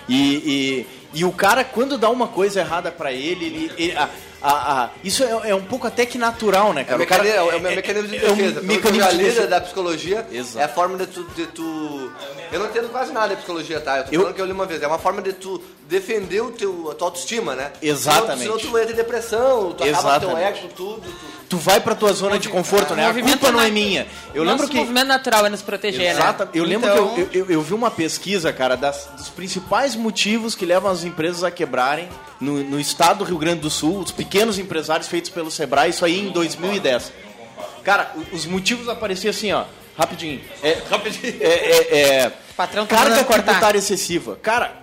C: E, e, e o cara, quando dá uma coisa errada pra ele, ele, ele- a- a- a- isso é, é um pouco até que natural, né,
D: É o,
C: cara? O cara-
D: mecanismo, é, o mecanismo de
C: é um
D: defesa. Que eu
C: mecanismo de defesa.
D: da psicologia,
C: Exato.
D: é a forma de tu, de tu... Eu não entendo quase nada de psicologia, tá? Eu tô
C: Eu-
D: falando que eu li uma vez. É uma forma de tu defender o teu, a tua autoestima, né?
C: Exatamente.
D: Senão, senão tu vai ter depressão, tu acaba com teu
C: Exatamente.
D: ego, tudo. Tu...
C: Tu vai pra tua zona de conforto, né? A
E: movimento
C: culpa não é minha. Eu lembro que
E: movimento natural é nos proteger,
C: Exato.
E: né?
C: Eu lembro
E: Então-
C: que eu, eu, eu vi uma pesquisa, cara, das, dos principais motivos que levam as empresas a quebrarem no, no estado do Rio Grande do Sul, os pequenos empresários feitos pelo Sebrae, isso aí em 2010. Cara, os motivos apareciam assim, ó, rapidinho. É, rapidinho. É, é, é,
E: Patrão tá
C: carga tributária excessiva. Cara,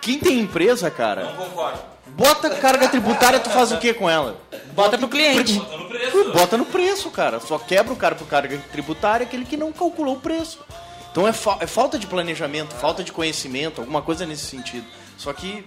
C: quem tem empresa, cara,
B: Não concordo.
C: bota carga tributária, tu faz o que com ela?
E: Bota pro cliente.
C: Bota no preço, cara. Só quebra o cara por carga tributária aquele que não calculou o preço. Então é, fa- é falta de planejamento, falta de conhecimento, alguma coisa nesse sentido. Só que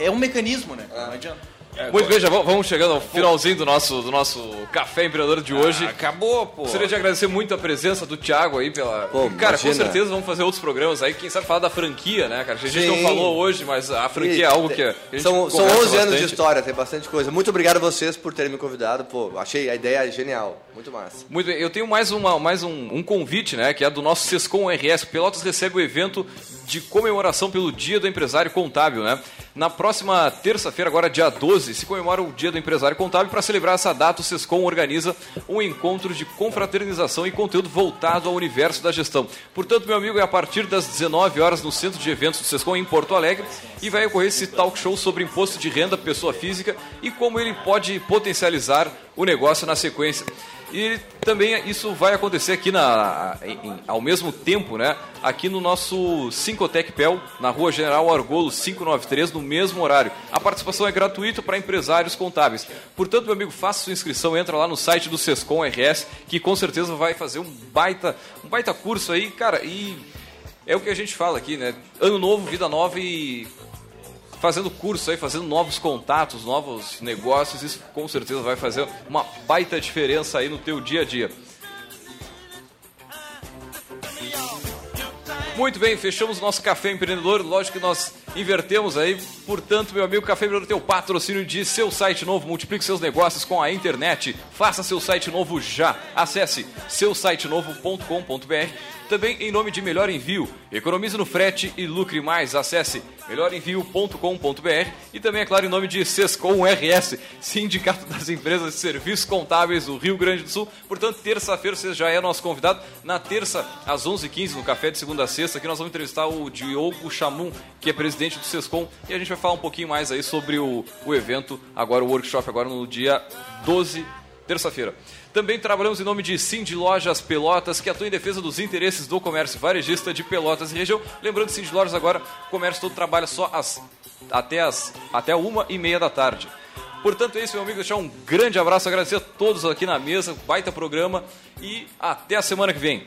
C: é, é um mecanismo, né? Não adianta.
A: Muito bem, já vamos- chegando ao finalzinho do nosso, do nosso Café Empreendedor de hoje.
B: Acabou, pô.
A: Gostaria de agradecer muito a presença do Thiago aí pela.
D: Pô,
A: cara, com
D: imagina.
A: certeza vamos fazer outros programas aí. Quem sabe falar da franquia, né, cara? A gente não
D: Sim.
A: falou hoje, mas a franquia é algo que a gente
D: São, são
A: conversa
D: 11 anos de
A: bastante.
D: história, tem bastante coisa. Muito obrigado a vocês por terem me convidado. Pô, achei a ideia genial. Muito massa.
A: Muito bem, eu tenho mais, uma, mais um, um convite, né? Que é do nosso Sescom RS. Pelotas recebe o evento de comemoração pelo Dia do Empresário Contábil, né? Na próxima terça-feira, agora dia 12, se comemora o Dia do Empresário Contábil. Para celebrar essa data, o Sescom organiza um encontro de confraternização e conteúdo voltado ao universo da gestão. Portanto, meu amigo, é a partir das 19 horas no Centro de Eventos do Sescom em Porto Alegre e vai ocorrer esse talk show sobre imposto de renda pessoa física e como ele pode potencializar o negócio na sequência. E também isso vai acontecer aqui na, em- ao mesmo tempo, né? Aqui no nosso Cincotec Pel, na Rua General Argolo 593, no mesmo horário. A participação é gratuita para empresários contábeis. Portanto, meu amigo, faça sua inscrição, entra lá no site do Sescom RS, que com certeza vai fazer um baita, um baita curso aí, cara, e é o que a gente fala aqui, né? Ano novo, vida nova e fazendo curso aí, fazendo novos contatos, novos negócios, isso com certeza vai fazer uma baita diferença aí no teu dia a dia. Muito bem, fechamos nosso Café Empreendedor. Lógico que nós invertemos aí. Portanto, meu amigo, Café Empreendedor tem o patrocínio de seu site novo. Multiplique seus negócios com a internet. Faça seu site novo já. Acesse seusitenovo.com.br. Também em nome de Melhor Envio. Economize no frete e lucre mais. Acesse melhorenvio.com.br. E também, é claro, em nome de Sescom RS, Sindicato das Empresas de Serviços Contábeis do Rio Grande do Sul. Portanto, terça-feira você já é nosso convidado. Na terça, às 11h15, no Café de Segunda a Sexta, aqui nós vamos entrevistar o Diogo Chamum, que é presidente do Sescom. E a gente vai falar um pouquinho mais aí sobre o, o evento, agora o workshop, agora no dia 12 terça-feira. Também trabalhamos em nome de Cindy Lojas Pelotas, que atua em defesa dos interesses do comércio varejista de Pelotas e região. Lembrando que Cindy Lojas agora, o comércio todo trabalha só até, as, até uma e meia da tarde. Portanto, é isso, meu amigo. Deixar um grande abraço, agradecer a todos aqui na mesa, baita programa e até a semana que vem.